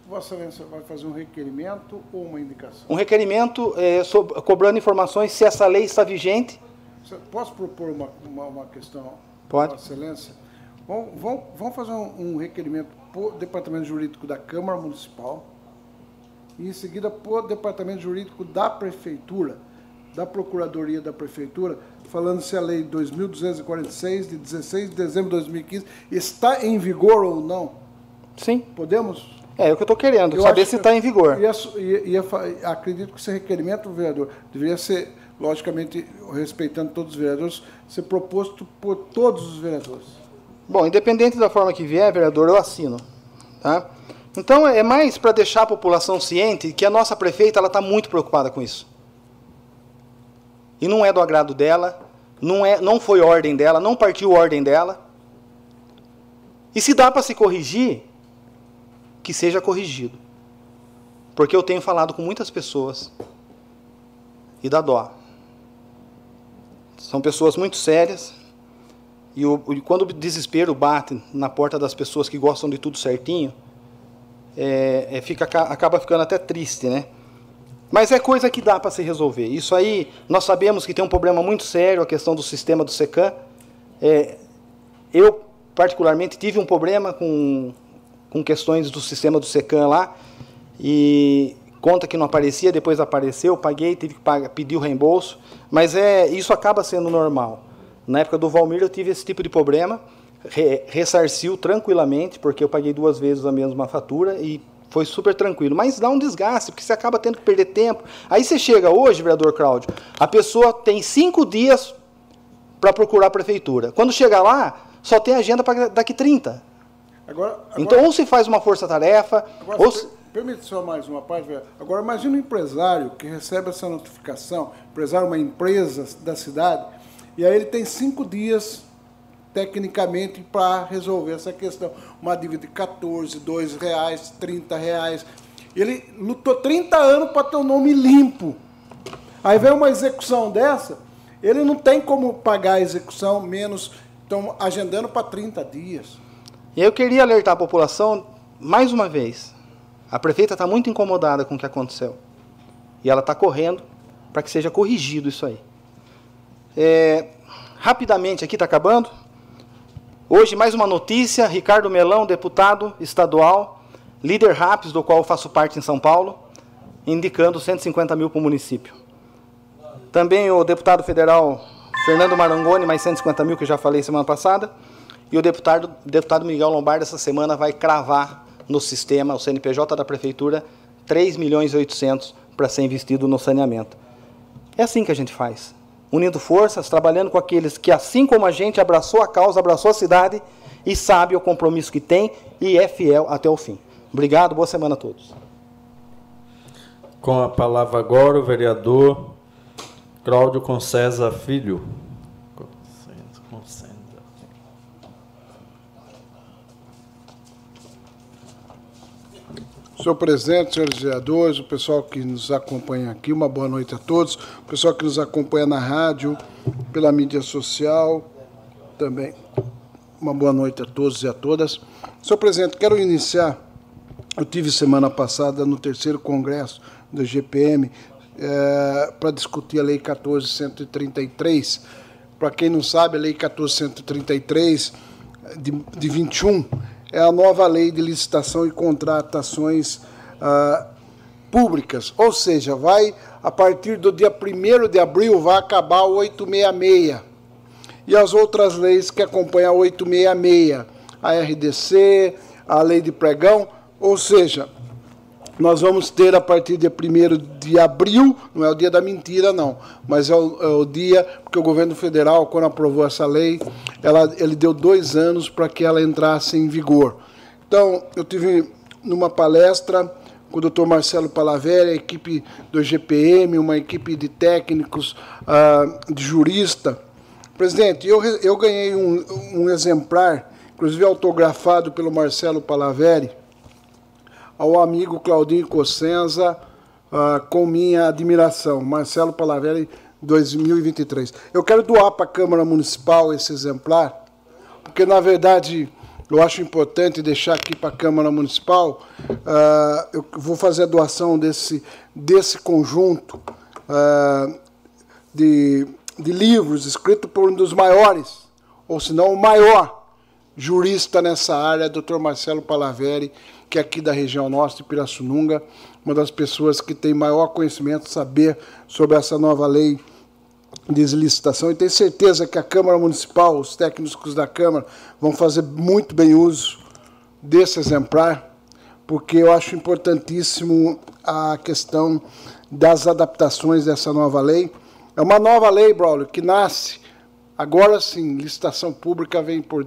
Speaker 9: Vossa Excelência vai fazer um requerimento ou uma indicação?
Speaker 12: Um requerimento é, sobre, cobrando informações se essa lei está vigente.
Speaker 9: Posso propor uma, uma, uma questão?
Speaker 12: Pode.
Speaker 9: Vossa Excelência? Vamos, vamos, vamos fazer um, um requerimento para o Departamento Jurídico da Câmara Municipal e, em seguida, para o Departamento Jurídico da Prefeitura, da Procuradoria da Prefeitura, falando se a Lei 2.246, de 16 de dezembro de 2015, está em vigor ou não.
Speaker 12: Sim.
Speaker 9: Podemos
Speaker 12: é, é o que eu estou querendo, eu saber se está em vigor.
Speaker 9: E, e, e, acredito que esse requerimento, vereador, deveria ser, logicamente, respeitando todos os vereadores, ser proposto por todos os vereadores.
Speaker 12: Bom, independente da forma que vier, vereador, eu assino. Tá? Então, é mais para deixar a população ciente que a nossa prefeita está muito preocupada com isso. E não é do agrado dela, não, é, não foi ordem dela, não partiu ordem dela. E se dá para se corrigir, que seja corrigido. Porque eu tenho falado com muitas pessoas e dá dó. São pessoas muito sérias e, o, quando o desespero bate na porta das pessoas que gostam de tudo certinho, é, é, fica, acaba ficando até triste, né? Mas é coisa que dá para se resolver. Isso aí, nós sabemos que tem um problema muito sério, a questão do sistema do SECAM. É, eu, particularmente, tive um problema com com questões do sistema do SECAM lá, e conta que não aparecia, depois apareceu, paguei, tive que pagar, pedir o reembolso, mas é isso acaba sendo normal. Na época do Valmir eu tive esse tipo de problema, re, ressarciu tranquilamente, porque eu paguei duas vezes a mesma fatura e foi super tranquilo. Mas dá um desgaste, porque você acaba tendo que perder tempo. Aí você chega hoje, vereador Cláudio, a pessoa tem cinco dias para procurar a prefeitura. Quando chega lá, só tem agenda para daqui 30.
Speaker 9: Agora, agora,
Speaker 12: então, ou se faz uma força-tarefa, ou se...
Speaker 9: Permite só mais uma parte. Agora, imagina um empresário que recebe essa notificação, empresário, uma empresa da cidade, e aí ele tem cinco dias, tecnicamente, para resolver essa questão. Uma dívida de 14, 2 reais, 30 reais. Ele lutou 30 anos para ter o um nome limpo. Aí vem uma execução dessa, ele não tem como pagar a execução menos, estão agendando para 30 dias.
Speaker 12: Eu queria alertar a população, mais uma vez, a prefeita está muito incomodada com o que aconteceu. E ela está correndo para que seja corrigido isso aí. É, rapidamente, aqui está acabando. Hoje, mais uma notícia: Ricardo Melão, deputado estadual, líder RAPS, do qual faço parte em São Paulo, indicando 150 mil para o município. Também o deputado federal Fernando Marangoni, mais 150 mil, que eu já falei semana passada. E o deputado, deputado Miguel Lombardi, essa semana, vai cravar no sistema, o CNPJ da Prefeitura, 3 milhões e 800 para ser investido no saneamento. É assim que a gente faz unindo forças, trabalhando com aqueles que, assim como a gente, abraçou a causa, abraçou a cidade e sabe o compromisso que tem e é fiel até o fim. Obrigado, boa semana a todos.
Speaker 2: Com a palavra agora o vereador Cláudio Concesa Filho.
Speaker 9: Senhor presidente, senhores vereadores, o pessoal que nos acompanha aqui, uma boa noite a todos. O pessoal que nos acompanha na rádio, pela mídia social, também uma boa noite a todos e a todas. Senhor presidente, quero iniciar. Eu tive semana passada no terceiro congresso do GPM é, para discutir a Lei 1433. Para quem não sabe, a Lei 1433 de, de 21 é a nova lei de licitação e contratações ah, públicas. Ou seja, vai, a partir do dia 1 de abril, vai acabar o 866. E as outras leis que acompanham a 866, a RDC, a lei de pregão, ou seja, nós vamos ter a partir de 1 de abril, não é o dia da mentira, não, mas é o, é o, dia, porque o governo federal, quando aprovou essa lei, ela, ele deu dois anos para que ela entrasse em vigor. Então, eu tive numa palestra com o doutor Marcelo Palavera, a equipe do GPM, uma equipe de técnicos, uh, de jurista. Presidente, eu, eu ganhei um, um exemplar, inclusive autografado pelo Marcelo Palaveri, ao amigo Claudinho Cossenza, uh, com minha admiração, Marcelo Palavelli, 2023. Eu quero doar para a Câmara Municipal esse exemplar, porque, na verdade, eu acho importante deixar aqui para a Câmara Municipal, uh, eu vou fazer a doação desse, desse conjunto uh, de, de livros escrito por um dos maiores, ou se não o maior jurista nessa área, Dr. Marcelo Palaveri, que é aqui da região norte de Pirassununga, uma das pessoas que tem maior conhecimento, saber sobre essa nova lei de licitação e tenho certeza que a Câmara Municipal, os técnicos da Câmara, vão fazer muito bem uso desse exemplar, porque eu acho importantíssimo a questão das adaptações dessa nova lei. É uma nova lei, Braulio, que nasce, agora sim, licitação pública vem por,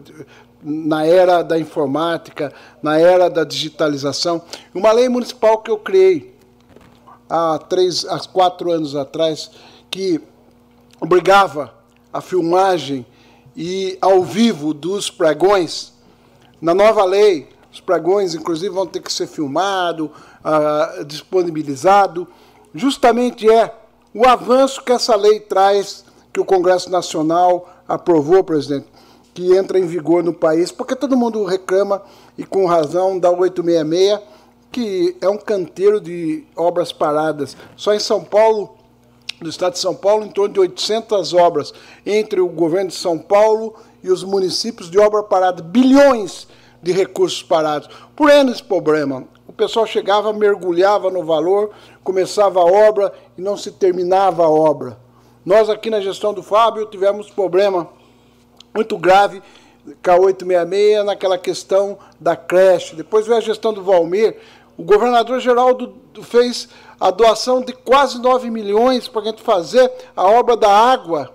Speaker 9: na era da informática, na era da digitalização. Uma lei municipal que eu criei há três, há quatro anos atrás, que obrigava a filmagem e ao vivo dos pregões. Na nova lei, os pregões, inclusive, vão ter que ser filmados, uh, disponibilizado. Justamente é o avanço que essa lei traz, que o Congresso Nacional aprovou, presidente, que entra em vigor no país, porque todo mundo reclama, e com razão, da 866, que é um canteiro de obras paradas. Só em São Paulo, no estado de São Paulo, em torno de 800 obras, entre o governo de São Paulo e os municípios de obra parada, bilhões de recursos parados. Por esse problema. O pessoal chegava, mergulhava no valor, começava a obra e não se terminava a obra. Nós aqui na gestão do Fábio tivemos problema muito grave, K866, naquela questão da creche. Depois veio a gestão do Valmir. O governador Geraldo fez a doação de quase 9 milhões para a gente fazer a obra da água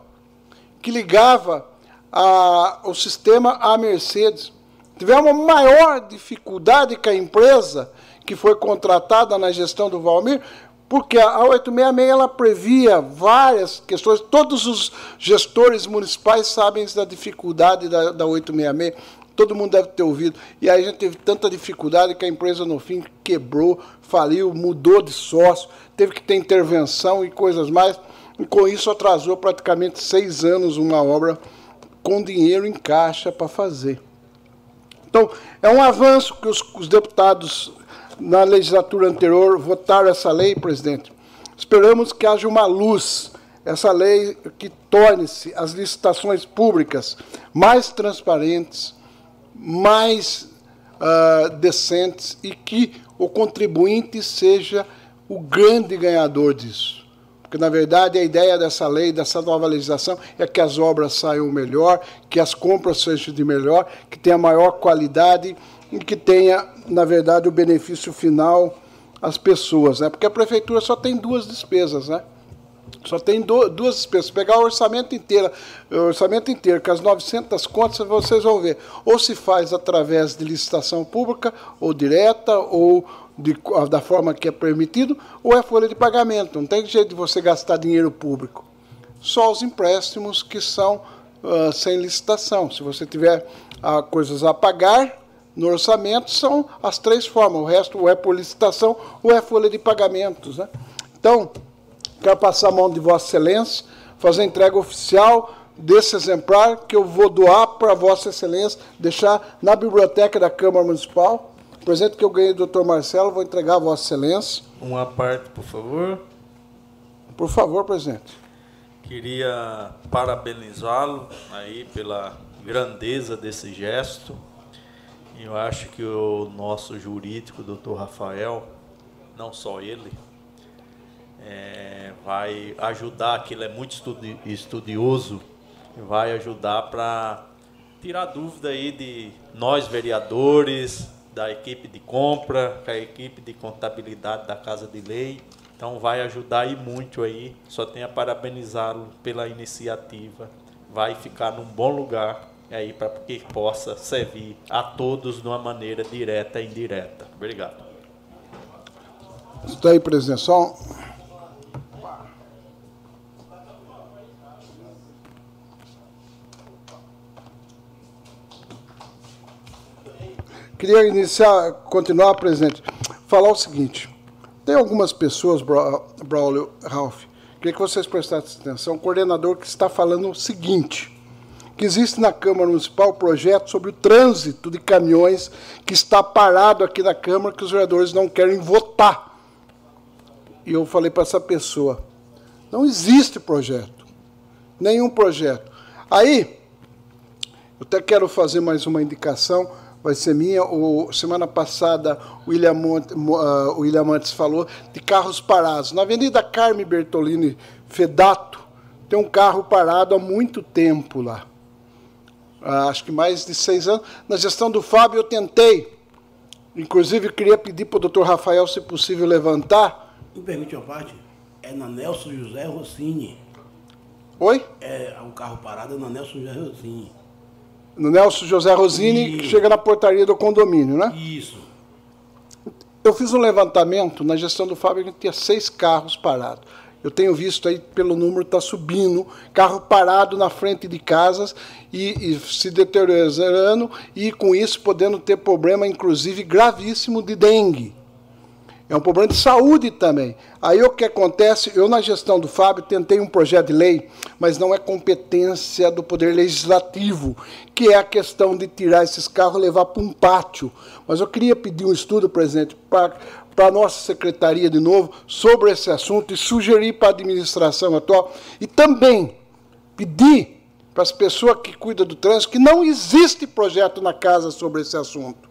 Speaker 9: que ligava a, o sistema à Mercedes. Tivemos maior dificuldade com a empresa que foi contratada na gestão do Valmir, porque a 866 ela previa várias questões, todos os gestores municipais sabem da dificuldade da, da 866, todo mundo deve ter ouvido. E aí a gente teve tanta dificuldade que a empresa, no fim, quebrou, faliu, mudou de sócio, teve que ter intervenção e coisas mais. E com isso atrasou praticamente seis anos uma obra com dinheiro em caixa para fazer. Então, é um avanço que os, os deputados na legislatura anterior votaram essa lei, presidente. Esperamos que haja uma luz, essa lei que torne-se as licitações públicas mais transparentes, mais uh, decentes e que o contribuinte seja o grande ganhador disso. Porque, na verdade, a ideia dessa lei, dessa nova legislação, é que as obras saiam melhor, que as compras sejam de melhor, que tenha maior qualidade e que tenha, na verdade, o benefício final às pessoas, né? Porque a prefeitura só tem duas despesas, né? Só tem duas despesas. Pegar o orçamento inteiro, o orçamento inteiro, com as 900 contas, vocês vão ver. Ou se faz através de licitação pública, ou direta, ou de, da forma que é permitido, ou é folha de pagamento. Não tem jeito de você gastar dinheiro público. Só os empréstimos que são uh, sem licitação. Se você tiver uh, coisas a pagar, no orçamento são as três formas, o resto ou é por licitação ou é folha de pagamentos. Né? Então, quero passar a mão de Vossa Excelência, fazer a entrega oficial desse exemplar que eu vou doar para Vossa Excelência, deixar na biblioteca da Câmara Municipal. O presente que eu ganhei do Dr. Marcelo, vou entregar a Vossa Excelência.
Speaker 2: Uma parte, por favor.
Speaker 9: Por favor, presidente.
Speaker 2: Queria parabenizá-lo aí pela grandeza desse gesto eu acho que o nosso jurídico, doutor Rafael, não só ele, é, vai ajudar, que ele é muito estudi estudioso, vai ajudar para tirar dúvida aí de nós vereadores, da equipe de compra, com a equipe de contabilidade da Casa de Lei. Então vai ajudar aí muito aí. Só tenho a parabenizá-lo pela iniciativa. Vai ficar num bom lugar aí para que possa servir a todos de uma maneira direta e indireta. Obrigado.
Speaker 9: Está aí, presidente. Só Queria iniciar, continuar, presidente, falar o seguinte. Tem algumas pessoas, Braulio, Ralph, queria que vocês prestassem atenção, o coordenador que está falando o seguinte existe na Câmara Municipal projeto sobre o trânsito de caminhões que está parado aqui na Câmara, que os vereadores não querem votar. E eu falei para essa pessoa: não existe projeto, nenhum projeto. Aí, eu até quero fazer mais uma indicação, vai ser minha. O, semana passada, o William, Monte, uh, o William Montes falou de carros parados. Na Avenida Carme Bertolini Fedato, tem um carro parado há muito tempo lá. Acho que mais de seis anos. Na gestão do Fábio, eu tentei, inclusive queria pedir para o doutor Rafael, se possível, levantar.
Speaker 4: Me permite uma parte? É na Nelson José Rossini.
Speaker 9: Oi?
Speaker 4: É o carro parado é na Nelson José Rossini.
Speaker 9: No Nelson José Rosini, que chega na portaria do condomínio, né?
Speaker 4: Isso.
Speaker 9: Eu fiz um levantamento, na gestão do Fábio, a gente tinha seis carros parados. Eu tenho visto aí pelo número está subindo, carro parado na frente de casas e, e, se deteriorando e com isso podendo ter problema, inclusive gravíssimo de dengue. É um problema de saúde também. Aí o que acontece? Eu, na gestão do Fábio, tentei um projeto de lei, mas não é competência do Poder Legislativo, que é a questão de tirar esses carros e levar para um pátio. Mas eu queria pedir um estudo, presidente, para para a nossa secretaria de novo sobre esse assunto e sugerir para a administração atual e também pedir para as pessoas que cuidam do trânsito que não existe projeto na casa sobre esse assunto.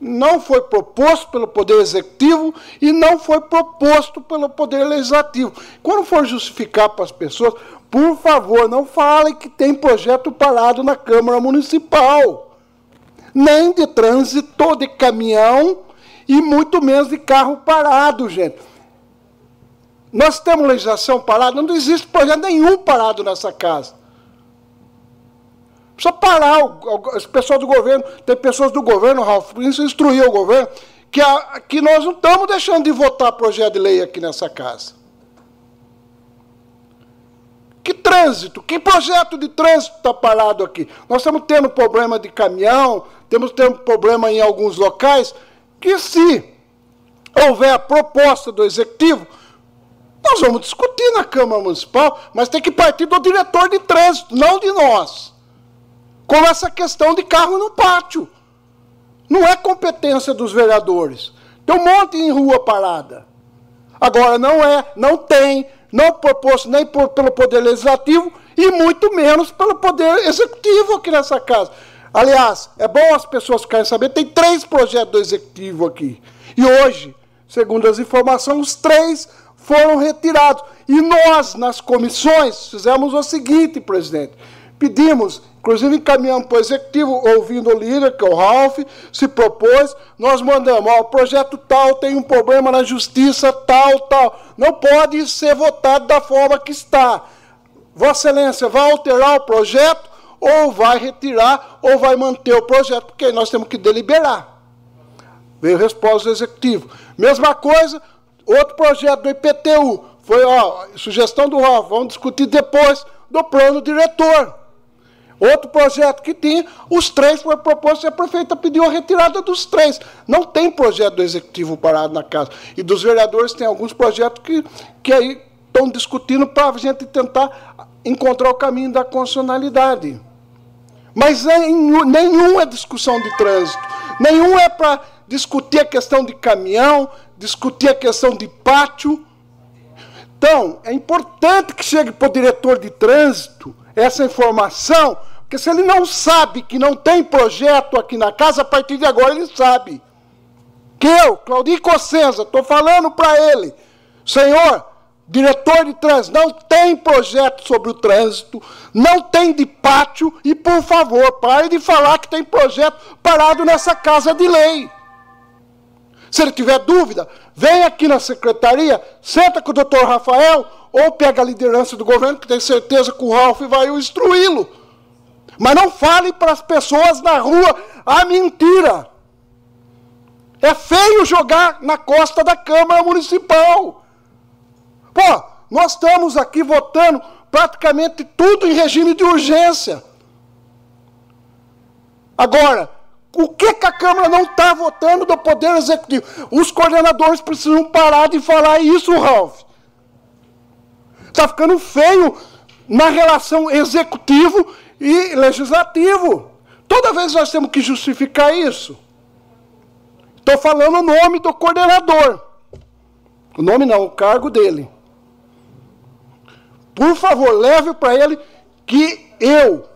Speaker 9: Não foi proposto pelo Poder Executivo e não foi proposto pelo Poder Legislativo. Quando for justificar para as pessoas, por favor, não falem que tem projeto parado na Câmara Municipal. Nem de trânsito de caminhão e muito menos de carro parado, gente. Nós temos legislação parada, não existe projeto nenhum parado nessa casa. Precisa parar, o, pessoal do governo, tem pessoas do governo, Ralf, isso instruir o governo, que, a, que nós não estamos deixando de votar projeto de lei aqui nessa casa. Que trânsito, que projeto de trânsito está parado aqui? Nós estamos tendo problema de caminhão, temos tendo problema em alguns locais, que se houver a proposta do executivo, nós vamos discutir na Câmara Municipal, mas tem que partir do diretor de trânsito, não de nós. Como essa questão de carro no pátio. Não é competência dos vereadores. Tem um monte em rua parada. Agora, não é, não tem, não proposto nem por, pelo Poder Legislativo e muito menos pelo Poder Executivo aqui nessa casa. Aliás, é bom as pessoas ficarem sabendo, tem três projetos do Executivo aqui. E hoje, segundo as informações, os três foram retirados. E nós, nas comissões, fizemos o seguinte, presidente: pedimos Inclusive encaminhamos para o executivo, ouvindo o líder, que é o Ralph, se propôs, nós mandamos, ó, o projeto tal tem um problema na justiça, tal, tal. Não pode ser votado da forma que está. Vossa Excelência vai alterar o projeto, ou vai retirar, ou vai manter o projeto, porque nós temos que deliberar. Veio resposta do executivo. Mesma coisa, outro projeto do IPTU. Foi, ó, sugestão do Ralph, vamos discutir depois do plano diretor. Outro projeto que tinha, os três foi proposto e a prefeita pediu a retirada dos três. Não tem projeto do executivo parado na casa. E dos vereadores tem alguns projetos que, que aí estão discutindo para a gente tentar encontrar o caminho da constitucionalidade. Mas nenhum, nenhum é discussão de trânsito, nenhum é para discutir a questão de caminhão, discutir a questão de pátio. Então, é importante que chegue para o diretor de trânsito essa informação, porque se ele não sabe que não tem projeto aqui na casa, a partir de agora ele sabe. Que eu, Claudio Cossenza, estou falando para ele, Senhor, diretor de trânsito, não tem projeto sobre o trânsito, não tem de pátio, e por favor, pare de falar que tem projeto parado nessa casa de lei. Se ele tiver dúvida, vem aqui na secretaria, senta com o doutor Rafael, ou pega a liderança do governo, que tem certeza que o Ralph vai instruí-lo. Mas não fale para as pessoas na rua a mentira. É feio jogar na costa da Câmara Municipal. Pô, nós estamos aqui votando praticamente tudo em regime de urgência. Agora, o que, que a Câmara não está votando do Poder Executivo? Os coordenadores precisam parar de falar isso, Ralph. Está ficando feio na relação executivo e legislativo. Toda vez nós temos que justificar isso. Estou falando o nome do coordenador. O nome não, o cargo dele. Por favor, leve para ele que eu,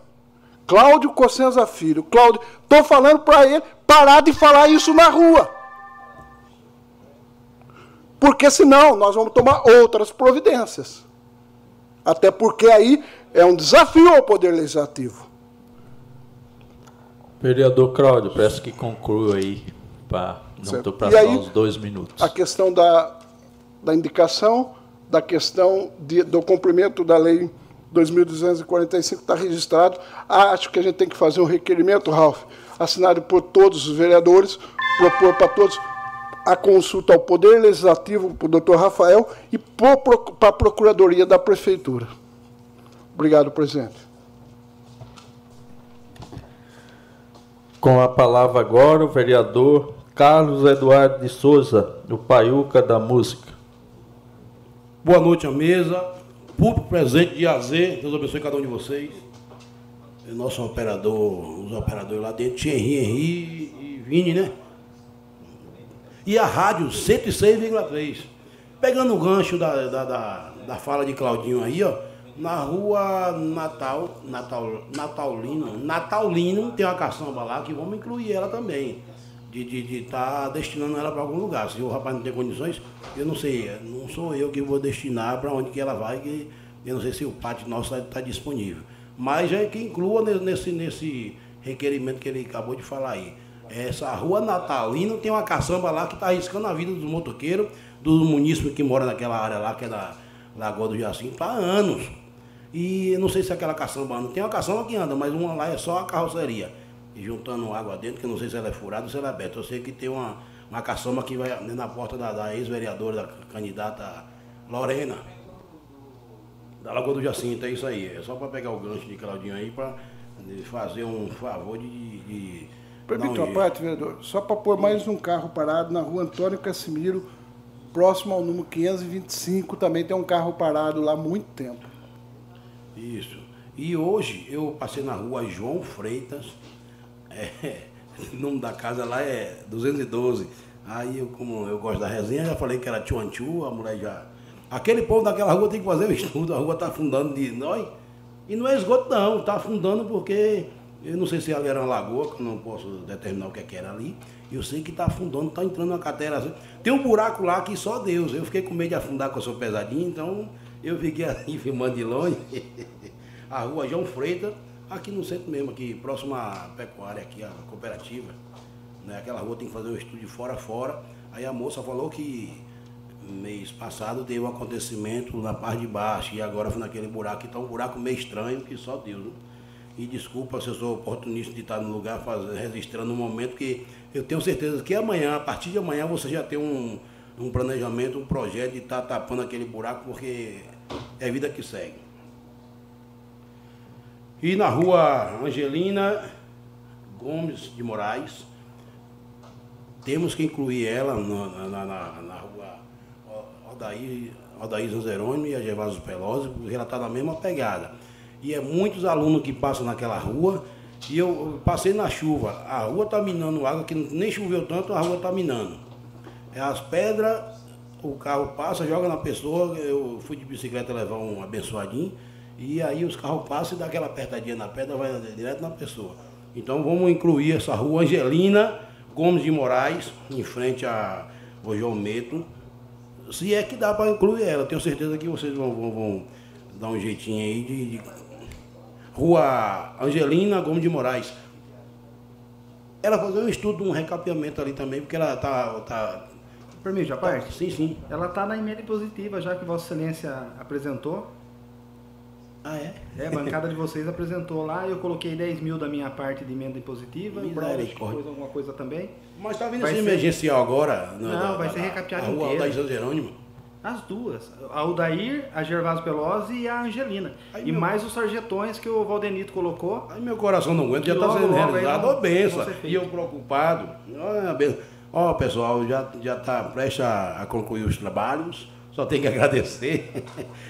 Speaker 9: Cláudio Cossenza Filho, Cláudio, estou falando para ele parar de falar isso na rua. Porque senão nós vamos tomar outras providências. Até porque aí é um desafio ao Poder Legislativo.
Speaker 2: Vereador Cláudio, peço que conclua aí, para não estou para os dois minutos.
Speaker 9: A questão da, da indicação, da questão de, do cumprimento da lei 2245 está registrado. Acho que a gente tem que fazer um requerimento, Ralf, assinado por todos os vereadores, propor para todos a consulta ao Poder Legislativo, para o doutor Rafael, e para a Procuradoria da Prefeitura. Obrigado, presidente.
Speaker 2: Com a palavra agora o vereador Carlos Eduardo de Souza, do Paiuca da Música.
Speaker 4: Boa noite à mesa, público presente de AZ, Deus abençoe cada um de vocês. O nosso operador, os operadores lá dentro, Thierry, Henri e Vini, né? e a rádio 106,3. Pegando o gancho da, da, da, da, fala de Claudinho aí, ó, na rua Natal, Natal, Natalino, Natalino tem uma caçamba lá que vamos incluir ela também. De estar de, de tá destinando ela para algum lugar. Se o rapaz não tem condições, eu não sei, não sou eu que vou destinar para onde que ela vai, que eu não sei se o pátio nosso está tá disponível. Mas é que inclua nesse, nesse requerimento que ele acabou de falar aí. Essa rua Natalino tem uma caçamba lá que está arriscando a vida dos motoqueiros, dos munícipes que moram naquela área lá, que é da Lagoa do Jacinto, há anos. E não sei se é aquela caçamba não tem uma caçamba que anda, mas uma lá é só a carroceria. E juntando água dentro, que eu não sei se ela é furada ou se ela é aberta. Eu sei que tem uma, uma caçamba que vai na porta da, da ex-vereadora, da candidata Lorena, da Lagoa do Jacinto, é isso aí. É só para pegar o gancho de Claudinho aí para fazer um favor de. de
Speaker 9: Permita uma parte, vereador, só para pôr mais um carro parado na rua Antônio Casimiro, próximo ao número 525, também tem um carro parado lá há muito tempo.
Speaker 4: Isso. E hoje eu passei na rua João Freitas, é, (laughs) o nome da casa lá é 212. Aí eu, como eu gosto da resenha, já falei que era Tchuanchu, a mulher já. Aquele povo daquela rua tem que fazer o (laughs) estudo, a rua está afundando de nós. E não é esgoto não, está afundando porque eu não sei se ali era uma lagoa, que eu não posso determinar o que, é que era ali. Eu sei que está afundando, está entrando uma catera. Assim. Tem um buraco lá que só Deus. Eu fiquei com medo de afundar, porque eu sou pesadinho, então eu fiquei (laughs) ali filmando de longe. a rua João Freitas, aqui no centro mesmo, aqui próximo à pecuária, aqui, a cooperativa. Né? Aquela rua tem que fazer um estúdio fora a fora. Aí a moça falou que mês passado teve um acontecimento na parte de baixo e agora foi naquele buraco. Então um buraco meio estranho que só Deus. Né? E desculpa se eu sou oportunista de estar no lugar faz, registrando um momento que eu tenho certeza que amanhã, a partir de amanhã, você já tem um, um planejamento, um projeto de estar tapando aquele buraco, porque é vida que segue. E na rua Angelina Gomes de Moraes, temos que incluir ela na, na, na, na rua Aldair, Aldair Zanzerônimo e a Gervásio Pelosi, porque ela está na mesma pegada. E é muitos alunos que passam naquela rua. E eu passei na chuva. A rua está minando água, que nem choveu tanto, a rua está minando. É as pedras, o carro passa, joga na pessoa. Eu fui de bicicleta levar um abençoadinho. E aí os carros passam e dá aquela apertadinha na pedra, vai direto na pessoa. Então vamos incluir essa rua Angelina Gomes de Moraes, em frente a João Meto. Se é que dá para incluir ela, tenho certeza que vocês vão, vão, vão dar um jeitinho aí de, de Rua Angelina Gomes de Moraes. Ela fazer um estudo, um recapeamento ali também, porque ela está. Tá,
Speaker 13: Permite a parte?
Speaker 4: Sim, sim.
Speaker 13: Ela está na emenda positiva, já que Vossa Excelência apresentou.
Speaker 4: Ah, é?
Speaker 13: É, a bancada de vocês apresentou lá, eu coloquei 10 mil da minha parte de emenda impositiva, o Braulio pôs alguma coisa também.
Speaker 4: Mas está vindo assim emergencial agora?
Speaker 13: Não, da, vai da, ser recapeado
Speaker 4: inteiro. A rua da Jerônimo?
Speaker 13: As duas. A Aldair, a Gervásio Pelosi e a Angelina. Aí e meu... mais os sarjetões que o Valdenito colocou.
Speaker 4: Aí meu coração não aguenta, já está sendo realizado. Ó, benção. E eu preocupado. Ó, oh, pessoal, já está prestes a, a concluir os trabalhos. Só tem que agradecer.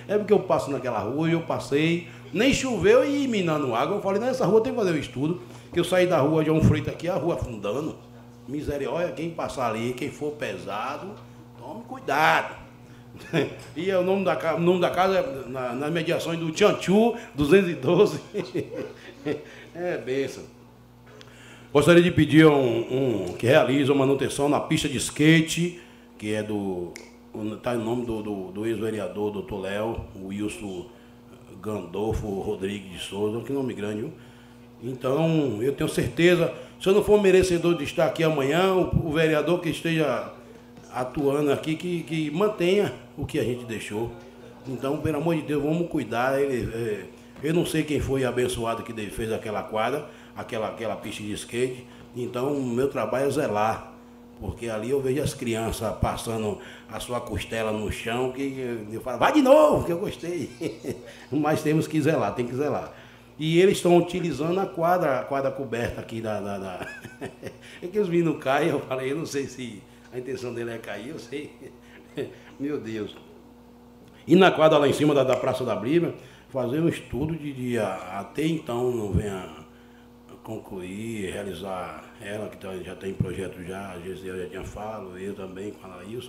Speaker 4: É porque eu passo naquela rua e eu passei. Nem choveu e minando água. Eu falei, nessa rua tem que fazer um estudo. Que eu saí da rua de um frito aqui, a rua afundando. Miséria, olha, quem passar ali, quem for pesado, tome cuidado. (laughs) e é o nome da, nome da casa é na, nas mediações do Tchanchu 212. (laughs) é benção. Gostaria de pedir um, um, que realize uma manutenção na pista de skate, que é do. Está em nome do, do, do ex-vereador doutor Léo, Wilson Gandolfo Rodrigues de Souza, que nome grande, viu? Então, eu tenho certeza, se eu não for merecedor de estar aqui amanhã, o, o vereador que esteja atuando aqui que, que mantenha o que a gente deixou. Então, pelo amor de Deus, vamos cuidar. Ele, é, eu não sei quem foi abençoado que fez aquela quadra, aquela, aquela pista de skate. Então, o meu trabalho é zelar. Porque ali eu vejo as crianças passando a sua costela no chão, que eu falo, vai de novo, que eu gostei. (laughs) Mas temos que zelar, tem que zelar. E eles estão utilizando a quadra, a quadra coberta aqui da. da, da... (laughs) é que os meninos caem, eu falei, eu não sei se a intenção dele é cair, eu sei. (laughs) Meu Deus. E na quadra lá em cima da, da Praça da Bíblia, fazer um estudo de, de até então não venha concluir, realizar ela, que tá, já tem projeto já, a Gisele já tinha falado, eu também com a Laís,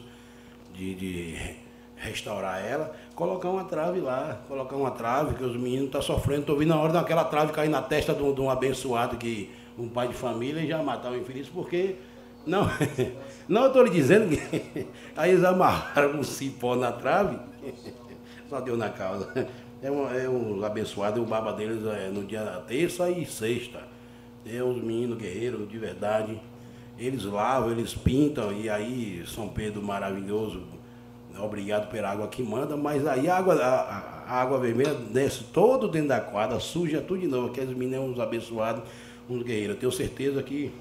Speaker 4: de, de restaurar ela, colocar uma trave lá, colocar uma trave, que os meninos estão tá sofrendo, estou vendo na hora daquela trave cair na testa de um, de um abençoado que um pai de família e já matar o infeliz, porque não, (laughs) não estou lhe dizendo que (laughs) aí eles amarraram um cipó na trave, (laughs) só deu na causa. É um, é um abençoado, o baba deles é no dia terça e sexta. É os meninos guerreiros de verdade. Eles lavam, eles pintam, e aí São Pedro maravilhoso, Obrigado pela água que manda, mas aí a água, a, a água vermelha desce todo dentro da quadra, suja tudo de novo. Aqueles meninos abençoados, uns guerreiros. Tenho certeza que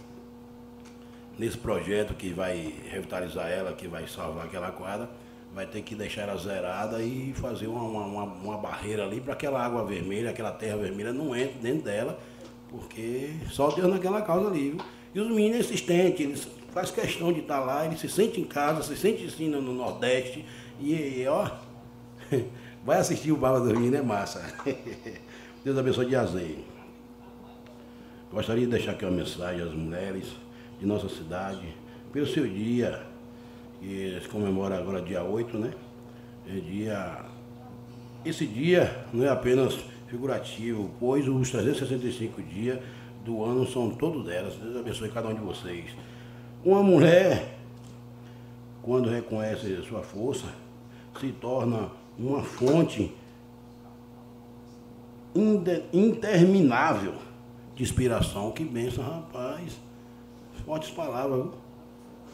Speaker 4: nesse projeto que vai revitalizar ela, que vai salvar aquela quadra, vai ter que deixar ela zerada e fazer uma, uma, uma barreira ali para aquela água vermelha, aquela terra vermelha não entre dentro dela, porque só Deus naquela causa ali. Viu? E os meninos insistentes, eles faz questão de estar lá, ele se sente em casa, se sente assim no Nordeste, e ó, (laughs) vai assistir o Baba Dormir, né, massa? (laughs) Deus abençoe de azeite. Gostaria de deixar aqui uma mensagem às mulheres de nossa cidade, pelo seu dia, que se comemora agora dia 8, né? É dia. Esse dia não é apenas figurativo, pois os 365 dias do ano são todos delas. Deus abençoe cada um de vocês. Uma mulher, quando reconhece sua força, se torna uma fonte interminável de inspiração. Que benção, rapaz. Fortes palavras.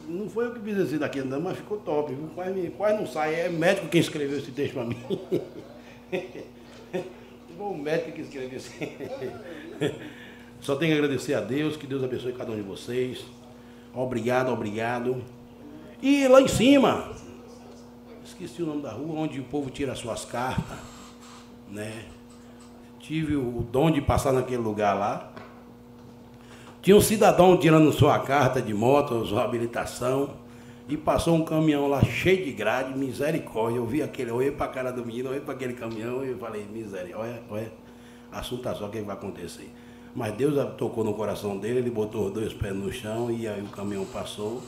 Speaker 4: Não foi eu que fiz esse daqui, não, mas ficou top. Quase, quase não sai. É médico quem escreveu esse texto para mim. (laughs) Foi o médico que escreveu esse. (laughs) Só tenho que agradecer a Deus, que Deus abençoe cada um de vocês. Obrigado, obrigado. E lá em cima, esqueci o nome da rua, onde o povo tira suas cartas, né? Tive o dom de passar naquele lugar lá. Tinha um cidadão tirando sua carta de moto, sua habilitação, e passou um caminhão lá cheio de grade, misericórdia. Eu vi aquele, eu olhei para a cara do menino, olhei para aquele caminhão e falei, miséria, olha, olha, assunto tá só o que vai acontecer. Mas Deus tocou no coração dele, ele botou os dois pés no chão e aí o caminhão passou.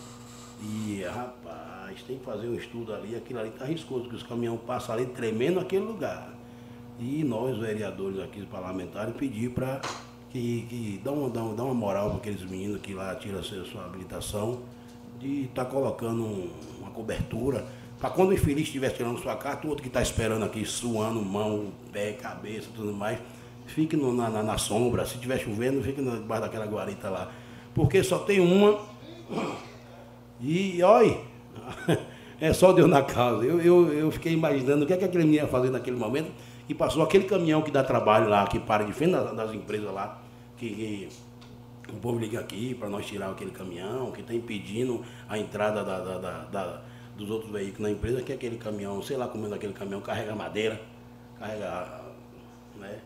Speaker 4: E, rapaz, tem que fazer um estudo ali, aquilo ali está riscoso, porque os caminhões passam ali tremendo naquele lugar. E nós, vereadores aqui, parlamentares, pedir para que, que uma, dá, uma, uma moral para aqueles meninos que lá tiram a sua habilitação, de estar tá colocando um, uma cobertura, para quando o infeliz estiver tirando sua carta, o outro que está esperando aqui, suando mão, pé, cabeça, tudo mais, fique no, na, na, na, sombra. Se estiver chovendo, fique debaixo daquela guarita lá. Porque só tem uma. E olha, (laughs) é só Deus na casa. Eu, eu, eu fiquei imaginando o que, é que aquele menino ia fazer naquele momento. E passou aquele caminhão que dá trabalho lá, que para de frente das, das empresas lá, que, que, o povo liga aqui para nós tirar aquele caminhão, que está impedindo a entrada da, da, da, dos outros veículos na empresa, que é aquele caminhão, sei lá como é aquele caminhão, carrega madeira, carrega. Né?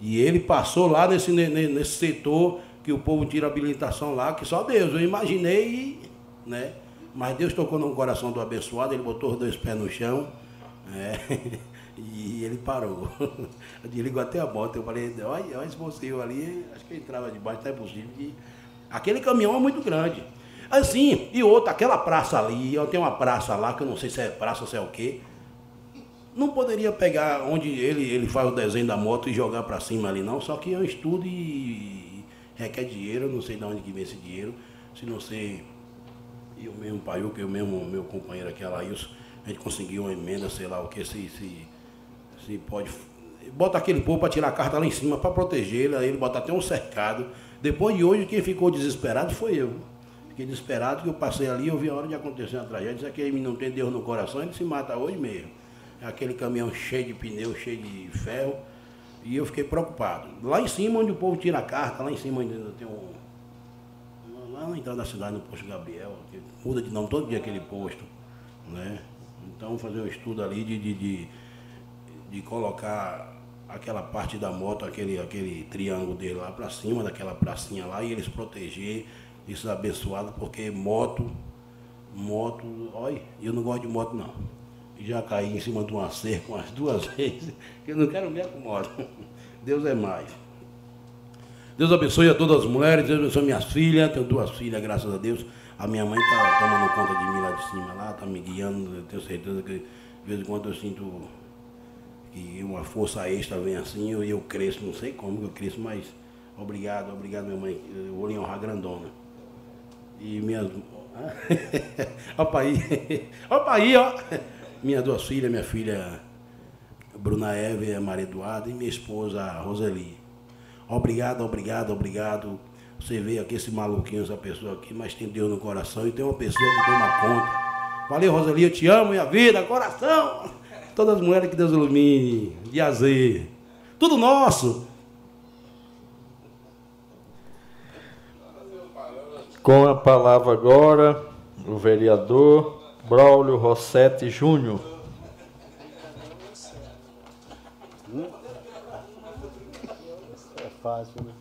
Speaker 4: E ele passou lá nesse, nesse setor que o povo tira habilitação lá, que só Deus, eu imaginei, né? Mas Deus tocou no coração do abençoado, ele botou os dois pés no chão, né? (laughs) e ele parou. (laughs) Desligou até a moto, eu falei, olha, esse mocinho ali, acho que ele entrava debaixo, não é possível. E aquele caminhão é muito grande. Assim, e outra, aquela praça ali, eu tenho uma praça lá, que eu não sei se é praça ou se é o quê, não poderia pegar onde ele, ele faz o desenho da moto e jogar para cima ali, não. Só que é um estudo e requer dinheiro. Eu não sei de onde que vem esse dinheiro. Se não sei, eu mesmo, que eu mesmo, meu companheiro aqui, Alailson, a gente conseguiu uma emenda, sei lá o que, se, se, se pode. Bota aquele povo para tirar a carta lá em cima, para proteger ele, aí ele bota até um cercado. Depois de hoje, quem ficou desesperado foi eu. Fiquei desesperado que eu passei ali, eu vi a hora de acontecer a tragédia. Disse que não tem Deus no coração, ele se mata hoje mesmo aquele caminhão cheio de pneu, cheio de ferro, e eu fiquei preocupado. Lá em cima, onde o povo tira a carta, lá em cima onde tem um. Lá na entrada da cidade, no posto Gabriel, muda de nome todo dia aquele posto. Né? Então fazer um estudo ali de, de, de, de colocar aquela parte da moto, aquele, aquele triângulo dele lá para cima, daquela pracinha lá, e eles proteger esses abençoados, porque moto, moto, olha, eu não gosto de moto não já caí em cima de uma cerca umas duas (laughs) vezes, que eu não quero me acomodar. Deus é mais. Deus abençoe a todas as mulheres, Deus abençoe minhas filhas, tenho duas filhas, graças a Deus. A minha mãe está tomando conta de mim lá de cima, lá, está me guiando, tenho certeza que de vez em quando eu sinto que uma força extra vem assim, eu, eu cresço, não sei como que eu cresço, mas obrigado, obrigado minha mãe, eu vou lhe honrar grandona. E minhas. (laughs) Opa aí, (laughs) opa aí, ó minhas duas filhas, minha filha Bruna Eve, a Maria Eduarda, e minha esposa Roseli. Obrigado, obrigado, obrigado. Você vê aqui esse maluquinho, essa pessoa aqui, mas tem Deus no coração e tem uma pessoa que toma conta Valeu, Roseli, eu te amo, minha vida, coração. Todas as mulheres que Deus ilumine, de azer. Tudo nosso.
Speaker 2: Com a palavra agora, o vereador Braulio Rossetti Júnior.
Speaker 3: É fácil, né?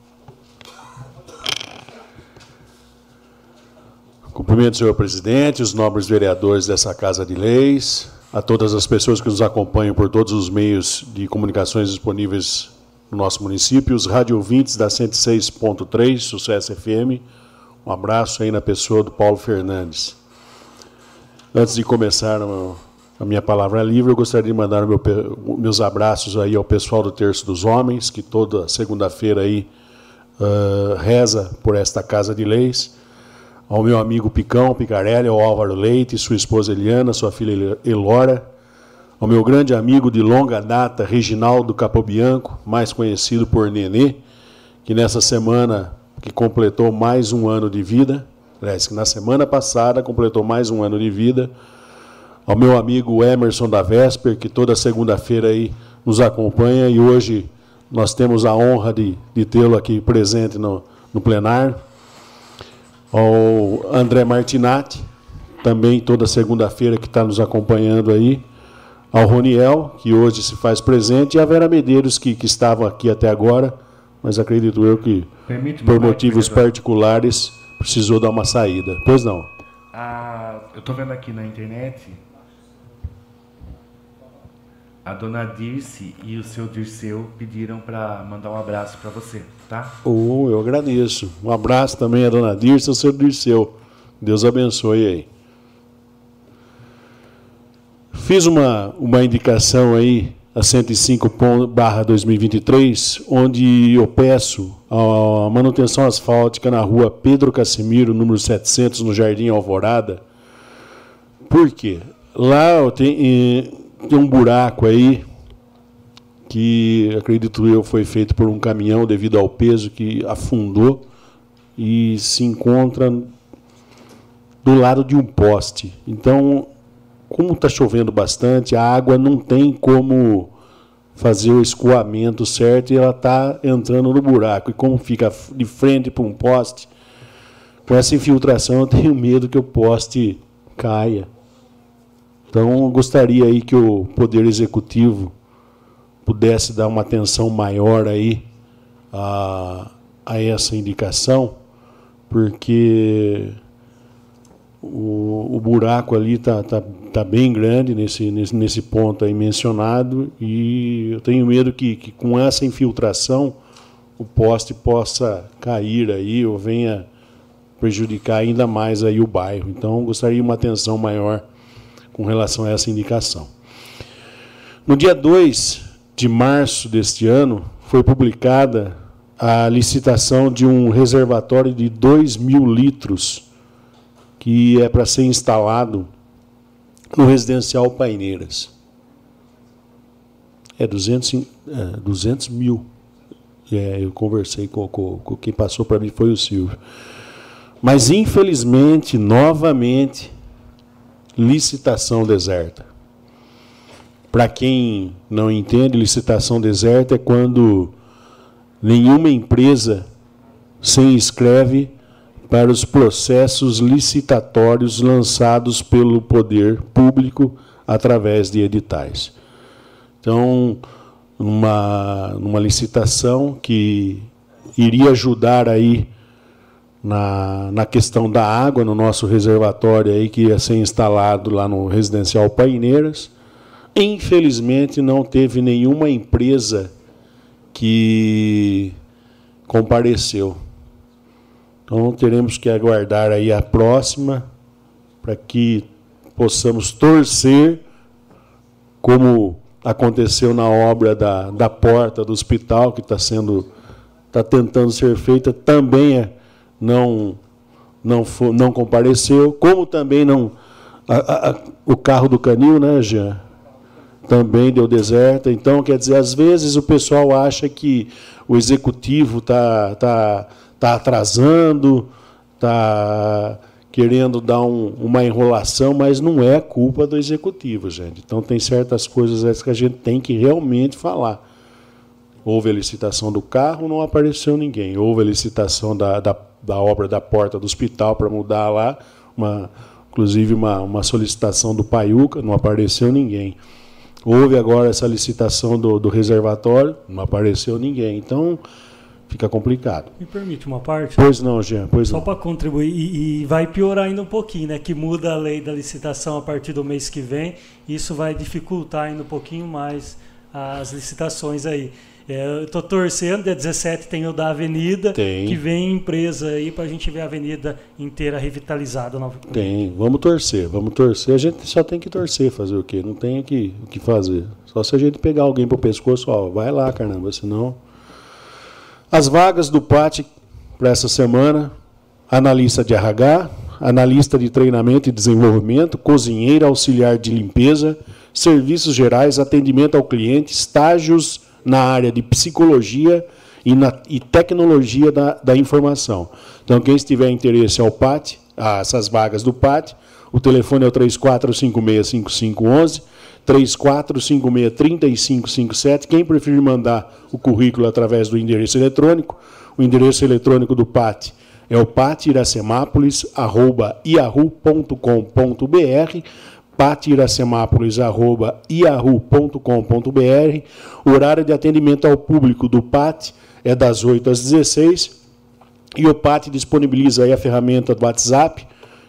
Speaker 14: Cumprimento, senhor presidente, os nobres vereadores dessa Casa de Leis, a todas as pessoas que nos acompanham por todos os meios de comunicações disponíveis no nosso município, os rádio ouvintes da 106.3, Sucesso FM. Um abraço aí na pessoa do Paulo Fernandes. Antes de começar a minha palavra livre, eu gostaria de mandar meu, meus abraços aí ao pessoal do Terço dos Homens, que toda segunda-feira aí uh, reza por esta Casa de Leis ao meu amigo Picão Picarelli, ao Álvaro Leite, sua esposa Eliana, sua filha Elora, ao meu grande amigo de longa data, Reginaldo Capobianco, mais conhecido por Nenê, que nessa semana que completou mais um ano de vida, aliás, que na semana passada completou mais um ano de vida, ao meu amigo Emerson da Vesper, que toda segunda-feira aí nos acompanha e hoje nós temos a honra de, de tê-lo aqui presente no, no plenário ao André Martinati, também toda segunda-feira que está nos acompanhando aí, ao Roniel, que hoje se faz presente, e a Vera Medeiros, que, que estavam aqui até agora, mas acredito eu que, por motivos particulares, precisou dar uma saída. Pois não.
Speaker 15: Ah, eu estou vendo aqui na internet a dona Dirce e o seu Dirceu pediram para mandar um abraço para você, tá?
Speaker 14: Oh, eu agradeço. Um abraço também a dona Dirce e o seu Dirceu. Deus abençoe aí. Fiz uma, uma indicação aí, a 105 barra 2023, onde eu peço a manutenção asfáltica na rua Pedro Casimiro, número 700, no Jardim Alvorada. Por quê? Lá eu tenho tem um buraco aí que acredito eu foi feito por um caminhão devido ao peso que afundou e se encontra do lado de um poste. Então, como está chovendo bastante, a água não tem como fazer o escoamento certo e ela está entrando no buraco. E como fica de frente para um poste, com essa infiltração eu tenho medo que o poste caia. Então, gostaria aí que o Poder Executivo pudesse dar uma atenção maior aí a, a essa indicação, porque o, o buraco ali está tá, tá bem grande nesse, nesse, nesse ponto aí mencionado e eu tenho medo que, que com essa infiltração o poste possa cair aí ou venha prejudicar ainda mais aí o bairro. Então, gostaria de uma atenção maior com relação a essa indicação. No dia 2 de março deste ano, foi publicada a licitação de um reservatório de 2 mil litros, que é para ser instalado no residencial Paineiras. É 200, é, 200 mil. É, eu conversei com, com, com quem passou para mim, foi o Silvio. Mas, infelizmente, novamente, licitação deserta. Para quem não entende, licitação deserta é quando nenhuma empresa se inscreve para os processos licitatórios lançados pelo poder público através de editais. Então, numa, numa licitação que iria ajudar aí na, na questão da água, no nosso reservatório aí que ia ser instalado lá no residencial Paineiras. Infelizmente não teve nenhuma empresa que compareceu. Então teremos que aguardar aí a próxima para que possamos torcer como aconteceu na obra da, da porta do hospital que está sendo está tentando ser feita também é não não não compareceu, como também não a, a, o carro do canil, né, Jean? Também deu deserto. Então, quer dizer, às vezes o pessoal acha que o executivo está tá, tá atrasando, tá, querendo dar um, uma enrolação, mas não é culpa do executivo, gente. Então tem certas coisas que a gente tem que realmente falar. Houve a licitação do carro, não apareceu ninguém. Houve a licitação da, da, da obra da porta do hospital para mudar lá, uma, inclusive uma, uma solicitação do Paiuca, não apareceu ninguém. Houve agora essa licitação do, do reservatório, não apareceu ninguém. Então, fica complicado.
Speaker 6: Me permite uma parte?
Speaker 14: Pois não, Jean, pois
Speaker 6: Só para contribuir, e, e, vai piorar ainda um pouquinho, né? Que muda a lei da licitação a partir do mês que vem, isso vai dificultar ainda um pouquinho mais as licitações aí. É, eu torcendo, dia 17 tem o da Avenida,
Speaker 14: tem.
Speaker 6: que vem empresa aí para a gente ver a Avenida inteira revitalizada novamente.
Speaker 14: Tem, vamos torcer, vamos torcer. A gente só tem que torcer, fazer o quê? Não tem o que, o que fazer. Só se a gente pegar alguém pro pescoço, ó, vai lá, caramba, senão. As vagas do PAT para essa semana: analista de RH, analista de treinamento e desenvolvimento, cozinheira, auxiliar de limpeza, serviços gerais, atendimento ao cliente, estágios na área de psicologia e, na, e tecnologia da, da, informação. Então, quem tiver interesse ao PAT, a essas vagas do PAT, o telefone é o 34565511, 34563557. Quem preferir mandar o currículo através do endereço eletrônico, o endereço eletrônico do PAT é o patiracemápolis.yahoo.com.br patiracemápolis.yahoo.com.br. O horário de atendimento ao público do PAT é das 8 às 16 e o PAT disponibiliza aí a ferramenta do WhatsApp.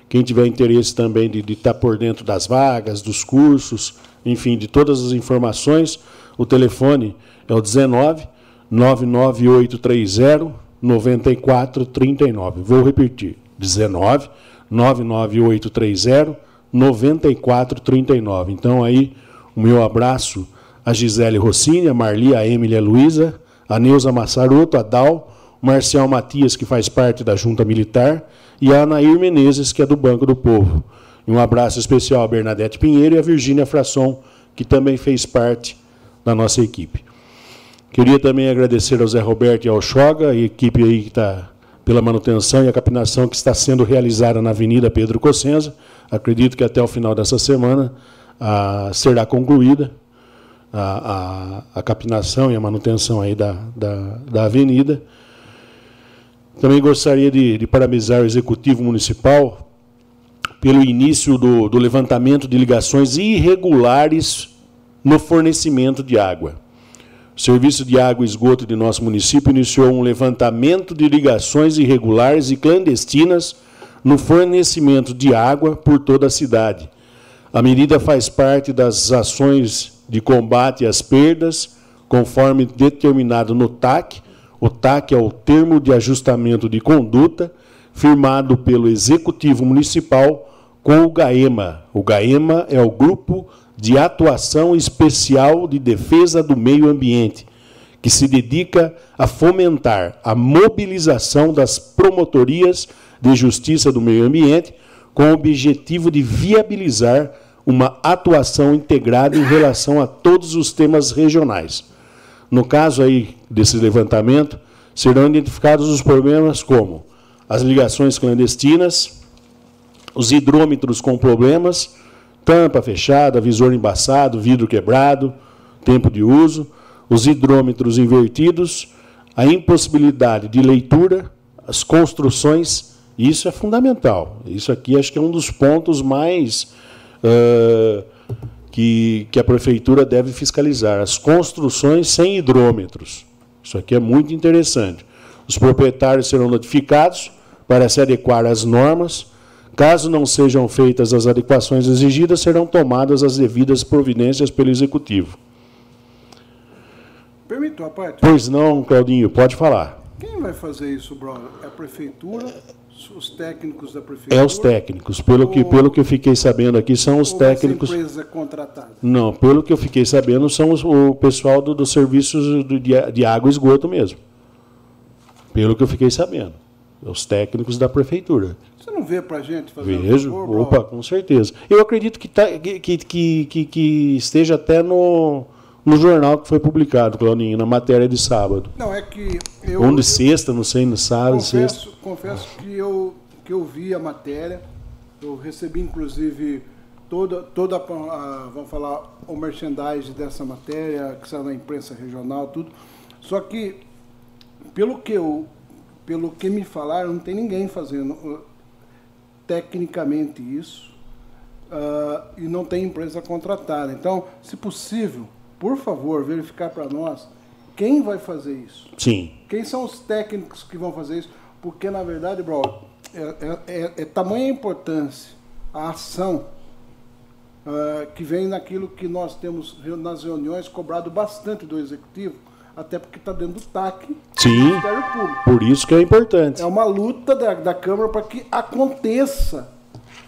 Speaker 14: Quem tiver interesse também de, de estar por dentro das vagas, dos cursos, enfim, de todas as informações, o telefone é o 19 99830 9439. Vou repetir: 19 99830 9439. Então aí o meu abraço a Gisele Rossini, a Marli, a Emília Luiza, a Neuza Massaroto, a Dal, o Marcial Matias, que faz parte da Junta Militar, e a Anair Menezes, que é do Banco do Povo. E um abraço especial a Bernadette Pinheiro e a Virgínia Frasson, que também fez parte da nossa equipe. Queria também agradecer ao Zé Roberto e ao Choga, a equipe aí que está pela manutenção e a capinação que está sendo realizada na Avenida Pedro Cossenza. Acredito que até o final dessa semana será concluída a, a, a, capinação e a manutenção aí da, da, da avenida. Também gostaria de, de, parabenizar o Executivo Municipal pelo início do, do levantamento de ligações irregulares no fornecimento de água. O Serviço de Água e Esgoto de nosso município iniciou um levantamento de ligações irregulares e clandestinas no fornecimento de água por toda a cidade. A medida faz parte das ações de combate às perdas, conforme determinado no TAC. O TAC é o Termo de Ajustamento de Conduta, firmado pelo Executivo Municipal com o GAEMA. O GAEMA é o Grupo de Atuação Especial de Defesa do Meio Ambiente, que se dedica a fomentar a mobilização das promotorias de Justiça do Meio Ambiente, com o objetivo de viabilizar uma atuação integrada em relação a todos os temas regionais. No caso aí desse levantamento, serão identificados os problemas como as ligações clandestinas, os hidrômetros com problemas, tampa fechada, visor embaçado, vidro quebrado, tempo de uso, os hidrômetros invertidos, a impossibilidade de leitura, as construções isso é fundamental. Isso aqui acho que é um dos pontos mais uh, que, que a prefeitura deve fiscalizar. As construções sem hidrômetros. Isso aqui é muito interessante. Os proprietários serão notificados para se adequar às normas. Caso não sejam feitas as adequações exigidas, serão tomadas as devidas providências pelo Executivo.
Speaker 9: Permito a parte?
Speaker 14: Pois não, Claudinho, pode falar.
Speaker 9: Quem vai fazer isso, brother? É a prefeitura? Os técnicos da prefeitura?
Speaker 14: É os técnicos. Pelo, que, pelo que eu fiquei sabendo aqui, são os técnicos.
Speaker 9: Empresa é contratada?
Speaker 14: Não, pelo que eu fiquei sabendo, são os, o pessoal dos do serviços de, de água e esgoto mesmo. Pelo que eu fiquei sabendo. Os técnicos da prefeitura.
Speaker 9: Você não vê para gente fazer
Speaker 14: Vejo,
Speaker 9: um favor,
Speaker 14: opa, com certeza. Eu acredito que, tá, que, que, que, que esteja até no, no jornal que foi publicado, Claudinho, na matéria de sábado.
Speaker 9: Não, é que eu.
Speaker 14: Ou de sexta, não sei, no sábado,
Speaker 9: confesso,
Speaker 14: sexta.
Speaker 9: confesso que eu, que eu vi a matéria Eu recebi, inclusive, toda, toda a, vamos falar, o merchandising dessa matéria, que saiu na imprensa regional, tudo. Só que, pelo que, eu, pelo que me falaram, não tem ninguém fazendo uh, tecnicamente isso uh, e não tem empresa contratada. Então, se possível, por favor, verificar para nós quem vai fazer isso.
Speaker 14: Sim.
Speaker 9: Quem são os técnicos que vão fazer isso? Porque, na verdade, bro, é, é, é, é tamanha importância a ação uh, que vem naquilo que nós temos nas reuniões cobrado bastante do executivo, até porque está dentro do TAC
Speaker 14: Sim, do Ministério Público. Por isso que é importante.
Speaker 9: É uma luta da, da Câmara para que aconteça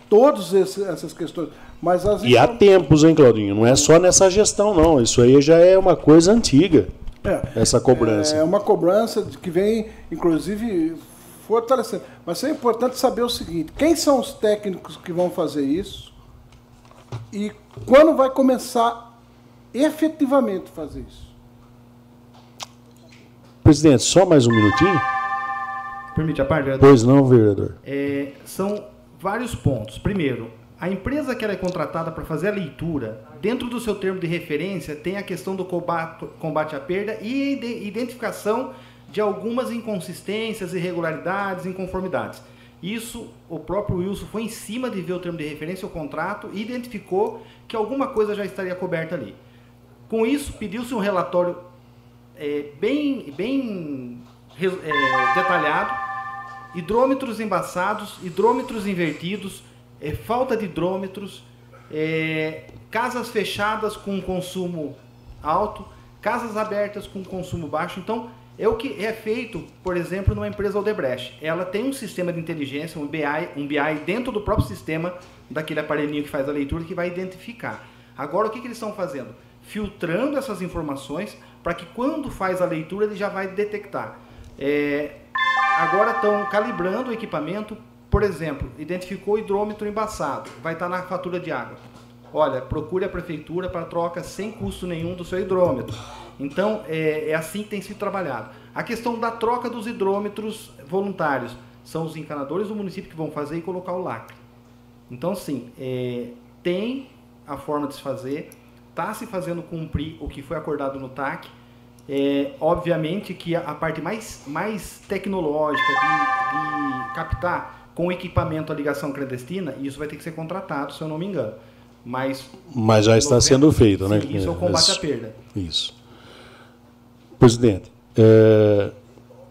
Speaker 9: todas essas questões. Mas as
Speaker 14: e há tempos, hein, Claudinho? Não é só nessa gestão, não. Isso aí já é uma coisa antiga. É, essa cobrança.
Speaker 9: É uma cobrança que vem, inclusive, fortalecendo. Mas é importante saber o seguinte: quem são os técnicos que vão fazer isso? E quando vai começar efetivamente fazer isso?
Speaker 14: Presidente, só mais um minutinho?
Speaker 12: Permite a parte, vereador?
Speaker 14: Pois não, vereador.
Speaker 12: É, são vários pontos. Primeiro, a empresa que ela é contratada para fazer a leitura, dentro do seu termo de referência, tem a questão do combate, à perda e identificação de algumas inconsistências, irregularidades, inconformidades. Isso, o próprio Wilson foi em cima de ver o termo de referência, o contrato, e identificou que alguma coisa já estaria coberta ali. Com isso, pediu-se um relatório é, bem, bem é, detalhado, hidrômetros embaçados, hidrômetros invertidos, é, falta de hidrômetros, é, casas fechadas com consumo alto, casas abertas com consumo baixo. Então, é o que é feito, por exemplo, numa empresa Odebrecht. Ela tem um sistema de inteligência, um BI, um BI dentro do próprio sistema daquele aparelhinho que faz a leitura que vai identificar. Agora, o que, que eles estão fazendo? Filtrando essas informações para que quando faz a leitura ele já vai detectar. É, agora estão calibrando o equipamento, por exemplo, identificou o hidrômetro embaçado, vai estar na fatura de água. Olha, procure a prefeitura para troca sem custo nenhum do seu hidrômetro. Então, é, é assim que tem sido trabalhado. A questão da troca dos hidrômetros voluntários. São os encanadores do município que vão fazer e colocar o lacre. Então, sim, é, tem a forma de se fazer, está se fazendo cumprir o que foi acordado no TAC. É, obviamente que a, parte mais, mais tecnológica de, de captar com equipamento a ligação clandestina, isso vai ter que ser contratado, se eu não me engano. Mas,
Speaker 14: Mas já está 90, sendo feito, sim, né?
Speaker 12: Isso é o combate à perda.
Speaker 14: Isso. Presidente, é,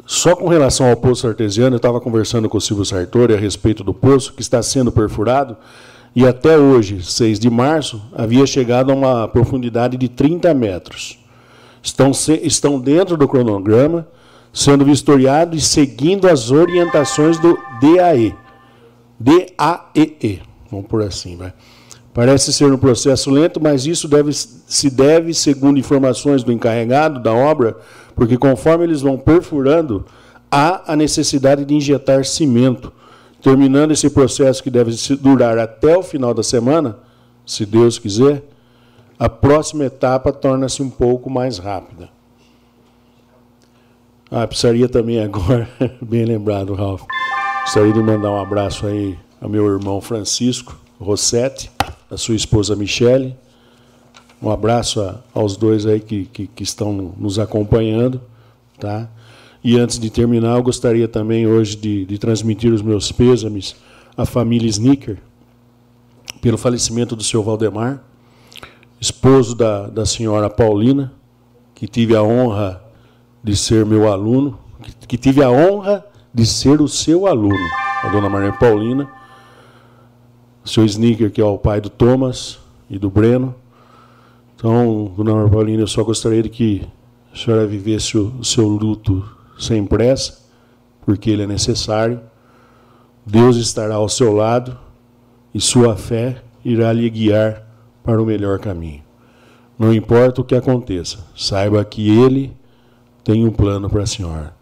Speaker 14: só com relação ao poço artesiano, eu estava conversando com o Silvio Sartori a respeito do poço que está sendo perfurado e até hoje, 6 de março, havia chegado a uma profundidade de 30 metros. Estão, estão dentro do cronograma, sendo vistoriado e seguindo as orientações do DAE. DAEE, vamos por assim, vai. Parece ser um processo lento, mas isso deve, se deve, segundo informações do encarregado da obra, porque conforme eles vão perfurando, há a necessidade de injetar cimento. Terminando esse processo que deve durar até o final da semana, se Deus quiser, a próxima etapa torna-se um pouco mais rápida. Ah, precisaria também agora, (laughs) bem lembrado, Ralf, gostaria de mandar um abraço aí ao meu irmão Francisco Rossetti, a sua esposa Michele. Um abraço a, aos dois aí que, que, que, estão nos acompanhando. Tá? E antes de terminar, eu gostaria também hoje de, de transmitir os meus pêsames à família Snicker pelo falecimento do seu Valdemar, esposo da, da senhora Paulina, que tive a honra de ser meu aluno, que, tive a honra de ser o seu aluno, a dona Maria Paulina o seu Sneaker, que é o pai do Thomas e do Breno. Então, dona Paulina, eu só gostaria de que a senhora vivesse o seu luto sem pressa, porque ele é necessário. Deus estará ao seu lado e sua fé irá lhe guiar para o melhor caminho. Não importa o que aconteça, saiba que Ele tem um plano para a senhora.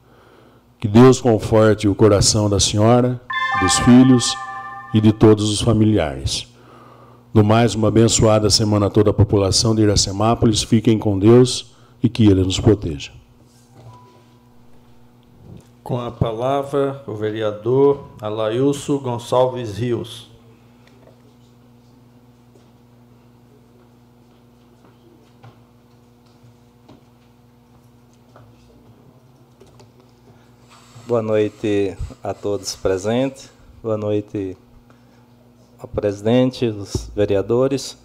Speaker 14: Que Deus conforte o coração da senhora, dos filhos e de todos os familiares. No mais, uma abençoada semana a toda a população de Iracemápolis. Fiquem com Deus e que Ele nos proteja.
Speaker 2: Com a palavra, o vereador Alailson Gonçalves Rios.
Speaker 16: Boa noite a todos presentes. Boa noite ao presidente, os vereadores,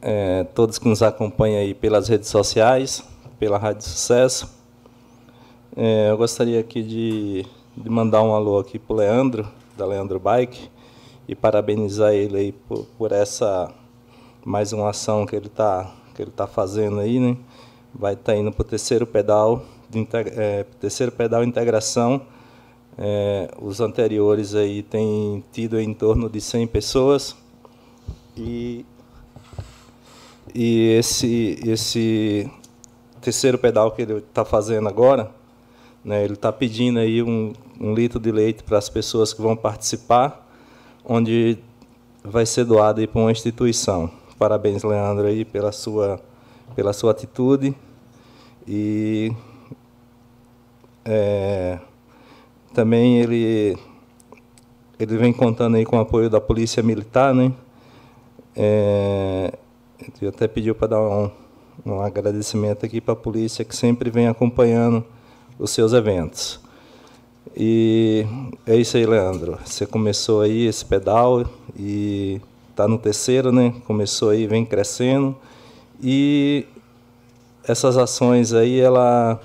Speaker 16: é, todos que nos acompanham aí pelas redes sociais, pela Rádio Sucesso. É, eu gostaria aqui de, de mandar um alô aqui para o Leandro, da Leandro Bike, e parabenizar ele aí por, por essa mais uma ação que ele está que ele tá fazendo aí, né? Vai estar tá indo para o terceiro pedal é, terceiro pedal integração. É, os anteriores aí têm tido em torno de 100 pessoas e e esse esse terceiro pedal que ele está fazendo agora, né, ele está pedindo aí um, um litro de leite para as pessoas que vão participar, onde vai ser doado para uma instituição. Parabéns, Leandro, aí pela sua pela sua atitude e é, também ele ele vem contando aí com o apoio da polícia militar, né? É, até pediu para dar um, um agradecimento aqui para a polícia que sempre vem acompanhando os seus eventos. E é isso aí, Leandro. Você começou aí esse pedal e está no terceiro, né? Começou aí, vem crescendo. E essas ações aí, ela,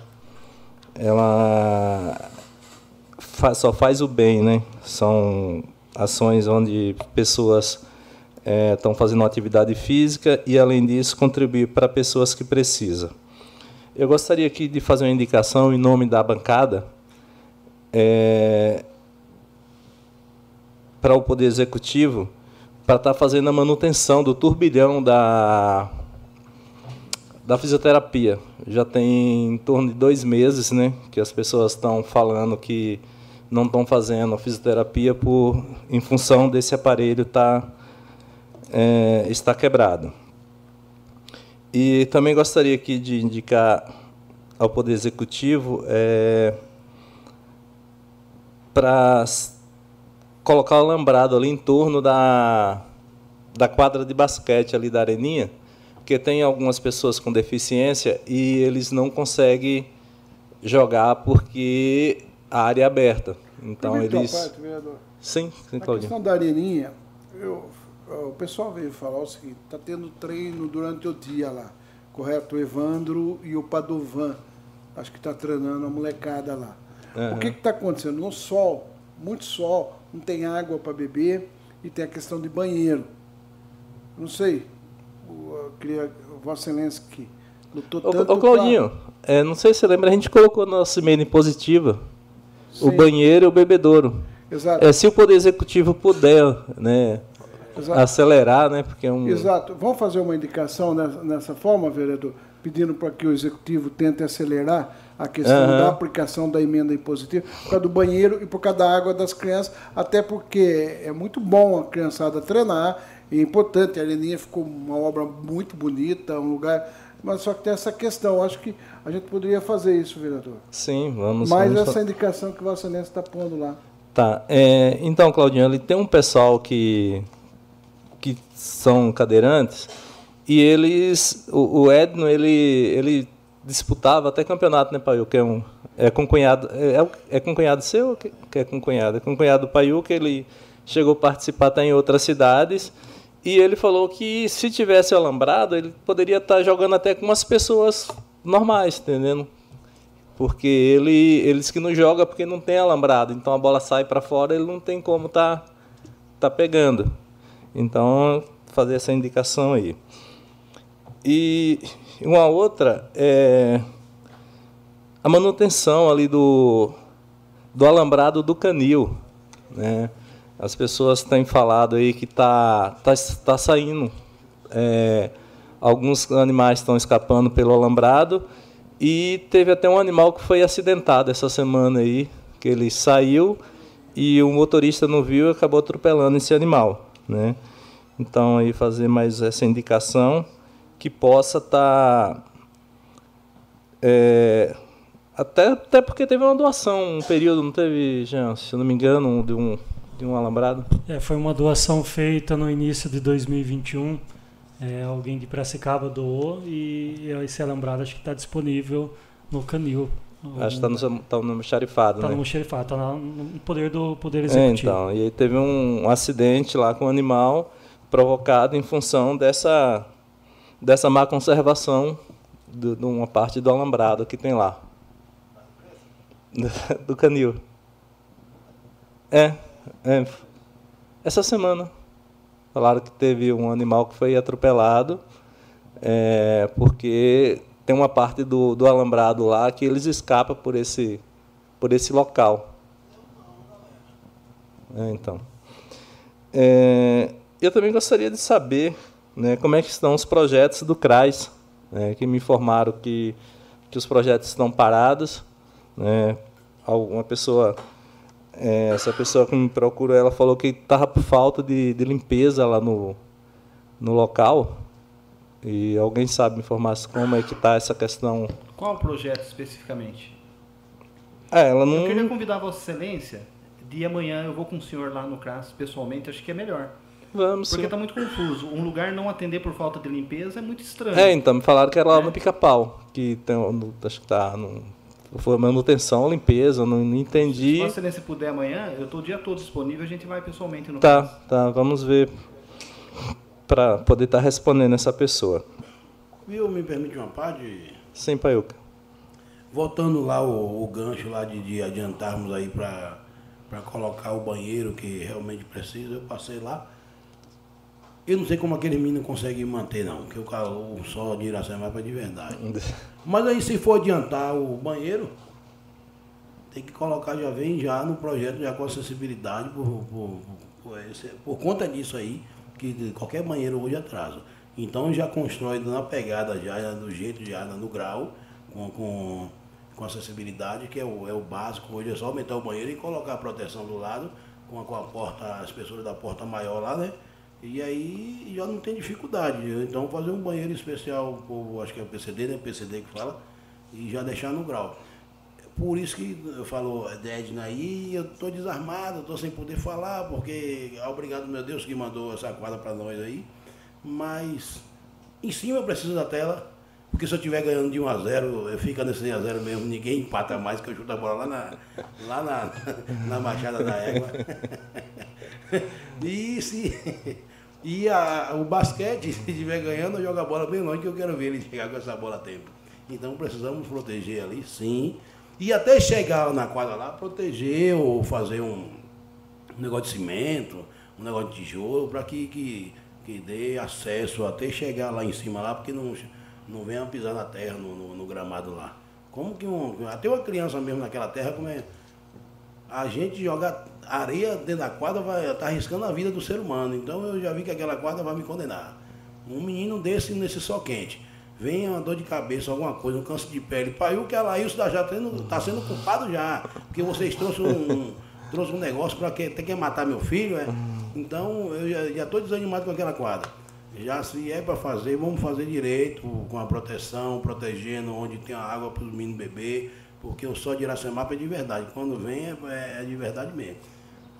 Speaker 16: ela só faz o bem, né? São ações onde pessoas estão é, fazendo atividade física e, além disso, contribuir para pessoas que precisam. Eu gostaria aqui de fazer uma indicação em nome da bancada é, para o Poder Executivo para estar tá fazendo a manutenção do turbilhão da, da fisioterapia. Já tem em torno de dois meses né, que as pessoas estão falando que não estão fazendo fisioterapia por, em função desse aparelho estar tá é, está quebrado. E também gostaria aqui de indicar ao Poder Executivo é, para colocar o alambrado ali em torno da, da quadra de basquete ali da Areninha, porque tem algumas pessoas com deficiência e eles não conseguem jogar porque a área é aberta. Então eles.
Speaker 9: Parte, vereador.
Speaker 16: Sim, sim,
Speaker 9: Claudinho. A questão da Areninha, eu o pessoal veio falar o seguinte, está tendo treino durante o dia lá, correto? O Evandro e o Padovan, acho que está treinando a molecada lá. Uhum. O que está acontecendo? No sol, muito sol, não tem água para beber e tem a questão de banheiro. Não sei, eu queria, Vossa Excelência que
Speaker 16: lutou tanto... Ô, Claudinho, pra... é, não sei se você lembra, a gente colocou na nossa emenda impositiva Sim. o banheiro e o bebedouro. Exato. É, se o Poder Executivo puder né, Exato. acelerar, né? Porque é um...
Speaker 9: Exato. Vamos fazer uma indicação nessa, nessa forma, vereador, pedindo para que o executivo tente acelerar a questão uhum. da aplicação da emenda impositiva, por causa do banheiro e por causa da água das crianças, até porque é muito bom a criançada treinar, é importante, a Leninha ficou uma obra muito bonita, um lugar, mas só que tem essa questão, acho que a gente poderia fazer isso, vereador.
Speaker 16: Sim, vamos.
Speaker 9: Mais
Speaker 16: vamos...
Speaker 9: essa indicação que o Excelência está pondo lá.
Speaker 16: Tá, é, então, Claudinho, ele tem um pessoal que que são cadeirantes e eles o, o Edno ele ele disputava até campeonato né Paiu que é um é com cunhado é, é com cunhado seu que, que é com cunhado? É com cunhado que ele chegou a participar até em outras cidades e ele falou que se tivesse alambrado ele poderia estar jogando até com umas pessoas normais entendendo? Porque ele eles que não joga porque não tem alambrado então a bola sai para fora ele não tem como tá tá pegando. Então, fazer essa indicação aí. E uma outra é a manutenção ali do, do alambrado do canil. Né? As pessoas têm falado aí que está tá, tá saindo. É, alguns animais estão escapando pelo alambrado e teve até um animal que foi acidentado essa semana aí, que ele saiu e o motorista não viu e acabou atropelando esse animal. Né? Então, aí fazer mais essa indicação que possa estar. Tá, é, até, até porque teve uma doação, um período, não teve, Jean, se eu não me engano, de um, de um alambrado?
Speaker 6: É, foi uma doação feita no início de 2021. É, alguém de Piracicaba doou e esse alambrado acho que está disponível no canil
Speaker 16: Acho que está no, tá no
Speaker 8: Está
Speaker 16: né?
Speaker 8: no xerifado, está no poder do Poder
Speaker 16: É,
Speaker 8: Executivo.
Speaker 16: então, e aí teve um, um acidente lá com o animal provocado em função dessa, dessa má conservação do- de uma parte do alambrado que tem lá. (laughs) Do canil. É, é. Essa semana. Falaram que teve um animal que foi atropelado é, porque tem uma parte do, do alambrado lá que eles escapam por esse, por esse local. É, então. É, eu também gostaria de saber né, como é que estão os projetos do CRAS, né, que me informaram que, que os projetos estão parados. Né, alguma pessoa, é, essa pessoa que me procurou, ela falou que estava por falta de, de limpeza lá no, no local. E alguém sabe me informar como é que está essa questão?
Speaker 12: Qual o projeto especificamente?
Speaker 16: É, ela não.
Speaker 12: Eu queria convidar Vossa Excelência de amanhã eu vou com o senhor lá no CRAS pessoalmente, acho que é melhor.
Speaker 16: Vamos,
Speaker 12: Porque
Speaker 16: sim.
Speaker 12: está muito confuso. Um lugar não atender por falta de limpeza é muito estranho.
Speaker 16: É, então, me falaram que era lá no pica-pau, que tem, no, acho que tá no, foi manutenção, limpeza, não, não
Speaker 12: Se
Speaker 16: entendi.
Speaker 12: Vossa Excelência puder amanhã, eu estou o dia todo disponível, a gente vai pessoalmente no
Speaker 16: Tá, tá, vamos ver para poder estar respondendo essa pessoa.
Speaker 4: Viu, me permite uma parte?
Speaker 16: Sim, Paiuca.
Speaker 4: Voltando lá o, o gancho lá de, de adiantarmos aí para colocar o banheiro que realmente precisa, eu passei lá. Eu não sei como aquele menino consegue manter não, porque o, sol de Iracema é de verdade. (laughs) Mas aí se for adiantar o banheiro, tem que colocar, já vem já no projeto, já com acessibilidade por, por, por, por conta disso aí, que qualquer banheiro hoje atrasa. Então já constrói na pegada, já do jeito, já no grau, com, com, com acessibilidade, que é o, é o básico. Hoje é só aumentar o banheiro e colocar a proteção do lado, com a, com a porta, a espessura da porta maior lá, né? E aí já não tem dificuldade. Então fazer um banheiro especial, por, acho que é o PCD, né? PCD que fala, e já deixar no grau. Por isso que eu falo de Edna aí, eu tô desarmado, tô sem poder falar, porque é obrigado meu Deus que mandou essa quadra para nós aí. Mas em cima eu preciso da tela, porque se eu estiver ganhando de 1 a 0, eu fico nesse 1 a 0 mesmo, ninguém empata mais, que eu chuto a bola lá na, lá na, (laughs) na Machada da Égua. (laughs) (laughs) E se e a, o basquete, (laughs) se estiver ganhando, eu jogo a bola bem longe que eu quero ver ele chegar com essa bola a tempo. Então precisamos proteger ali, sim. E até chegar na quadra lá, proteger ou fazer um negócio de cimento, um negócio de tijolo, para que, que, que dê acesso até chegar lá em cima lá, porque não, não venha pisar na terra, no, no, no gramado lá. Como que um, até uma criança mesmo naquela terra, como é, a gente jogar areia dentro da quadra vai estar arriscando a vida do ser humano. Então eu já vi que aquela quadra vai me condenar. Um menino desse nesse sol quente. Vem uma dor de cabeça, alguma coisa, um câncer de pele. Pai, o que a Laís está já tendo, tá sendo culpado já. Porque vocês trouxeram um, trouxe um negócio para que ter que matar meu filho, é? Então eu já estou desanimado com aquela quadra. Já se é para fazer, vamos fazer direito, com a proteção, protegendo onde tem a água para os meninos beber, porque o sol de Iracemapa é de verdade. Quando vem é, é de verdade mesmo.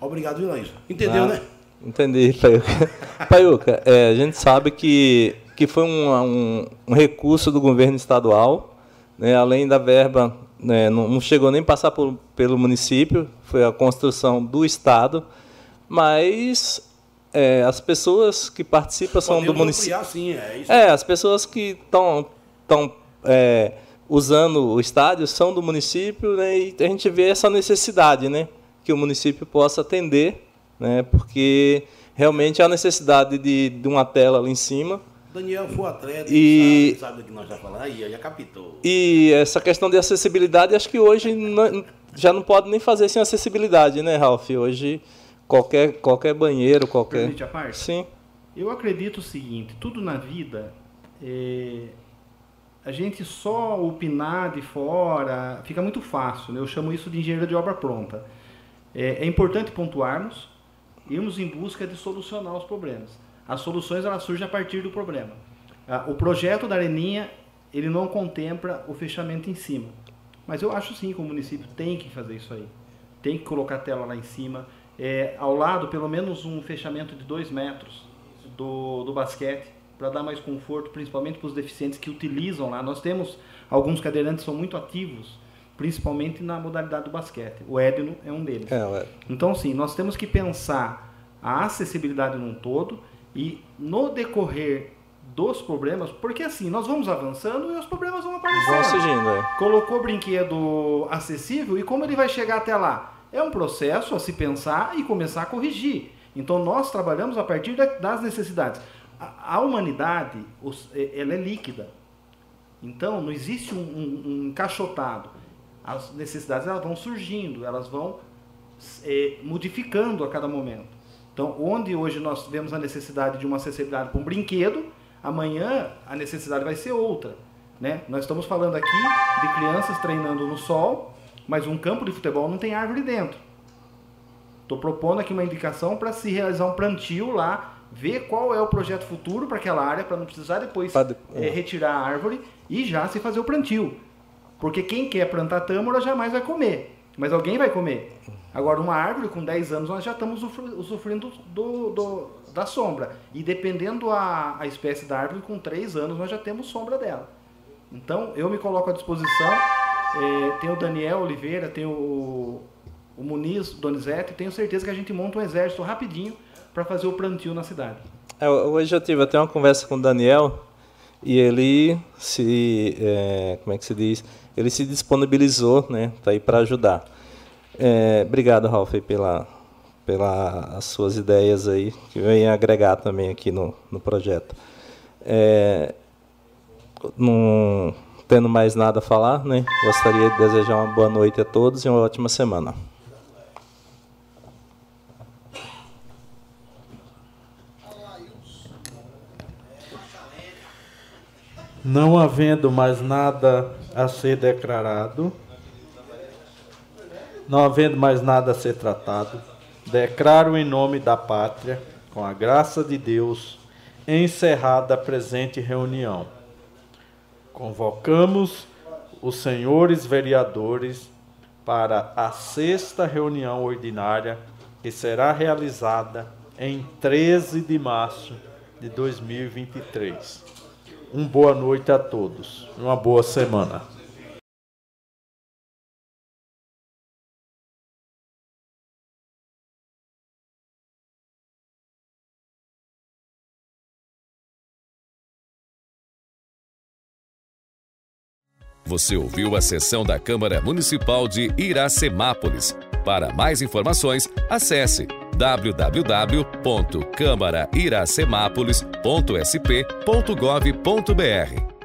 Speaker 4: Obrigado, Laís? Entendeu,
Speaker 16: Ah,
Speaker 4: né?
Speaker 16: Entendi, Paiuca. (laughs) Paiuca, é, a gente sabe que, que foi um, um, um recurso do governo estadual, né, além da verba, né, não, não chegou nem passar por, pelo município, foi a construção do Estado, mas é, as pessoas que participam são do
Speaker 4: Podemos
Speaker 16: município.
Speaker 4: ampliar, sim, é isso.
Speaker 16: É, as pessoas que estão tão, é, usando o estádio são do município, né, e a gente vê essa necessidade, né, que o município possa atender, né, porque realmente há necessidade de, de uma tela ali em cima.
Speaker 4: Daniel foi atleta,
Speaker 16: E-
Speaker 4: sabe, sabe do que nós estamos falando aí, já captou.
Speaker 16: E essa questão de acessibilidade, acho que hoje não- já não pode nem fazer sem acessibilidade, né, Ralf? Hoje qualquer, qualquer banheiro, qualquer.
Speaker 12: Permite a parte?
Speaker 16: Sim.
Speaker 12: Eu acredito o seguinte, tudo na vida, é, a gente só opinar de fora fica muito fácil, né? eu chamo isso de engenheiro de obra pronta. É, é importante pontuarmos, irmos em busca de solucionar os problemas. As soluções elas surgem a partir do problema. Ah, O projeto da Areninha, ele não contempla o fechamento em cima. Mas eu acho sim que o município tem que fazer isso aí. Tem que colocar a tela lá em cima. É, ao lado, pelo menos um fechamento de dois metros do, do basquete, para dar mais conforto, principalmente para os deficientes que utilizam lá. Nós temos alguns cadeirantes que são muito ativos principalmente na modalidade do basquete. O Edno é um deles.
Speaker 16: É.
Speaker 12: Então, sim, nós temos que pensar a acessibilidade num todo e no decorrer dos problemas, porque assim, nós vamos avançando e os problemas vão aparecendo.
Speaker 16: Vão surgindo, é.
Speaker 12: Colocou brinquedo acessível e como ele vai chegar até lá? É um processo a se pensar e começar a corrigir. Então nós trabalhamos a partir das necessidades. A, a humanidade, os, ela é líquida. Então não existe um, um, um encaixotado. As necessidades elas vão surgindo, elas vão é, modificando a cada momento. Então, onde hoje nós vemos a necessidade de uma acessibilidade para um brinquedo, amanhã a necessidade vai ser outra. Né? Nós estamos falando aqui de crianças treinando no sol, mas um campo de futebol não tem árvore dentro. Estou propondo aqui uma indicação para se realizar um plantio lá, ver qual é o projeto futuro para aquela área, para não precisar depois é, retirar a árvore e já se fazer o plantio. Porque quem quer plantar tâmara jamais vai comer, mas alguém vai comer. Agora, uma árvore com 10 anos nós já estamos sofrendo do, do, da sombra. E dependendo a, a espécie da árvore, com 3 anos nós já temos sombra dela. Então, eu me coloco à disposição. É, tem o Daniel Oliveira, tem o, o Muniz Donizete. Tenho certeza que a gente monta um exército rapidinho para fazer o plantio na cidade.
Speaker 16: É, hoje eu tive até uma conversa com o Daniel e ele se. É, como é que se diz? Ele se disponibilizou, né? Tá aí para ajudar. É, obrigado, Ralf, pela, pela as suas ideias aí, que vem agregar também aqui no, no projeto. É, não tendo mais nada a falar, né? Gostaria de desejar uma boa noite a todos e uma ótima semana.
Speaker 2: Não havendo mais nada a ser declarado, não havendo mais nada a ser tratado, declaro em nome da pátria, com a graça de Deus, encerrada a presente reunião. Convocamos os senhores vereadores para a sexta reunião ordinária, que será realizada em 13 de março de 2023. Uma boa noite a todos. Uma boa semana.
Speaker 1: Você ouviu a sessão da Câmara Municipal de Iracemápolis. Para mais informações, acesse www.câmarairacemápolis.sp.gov.br.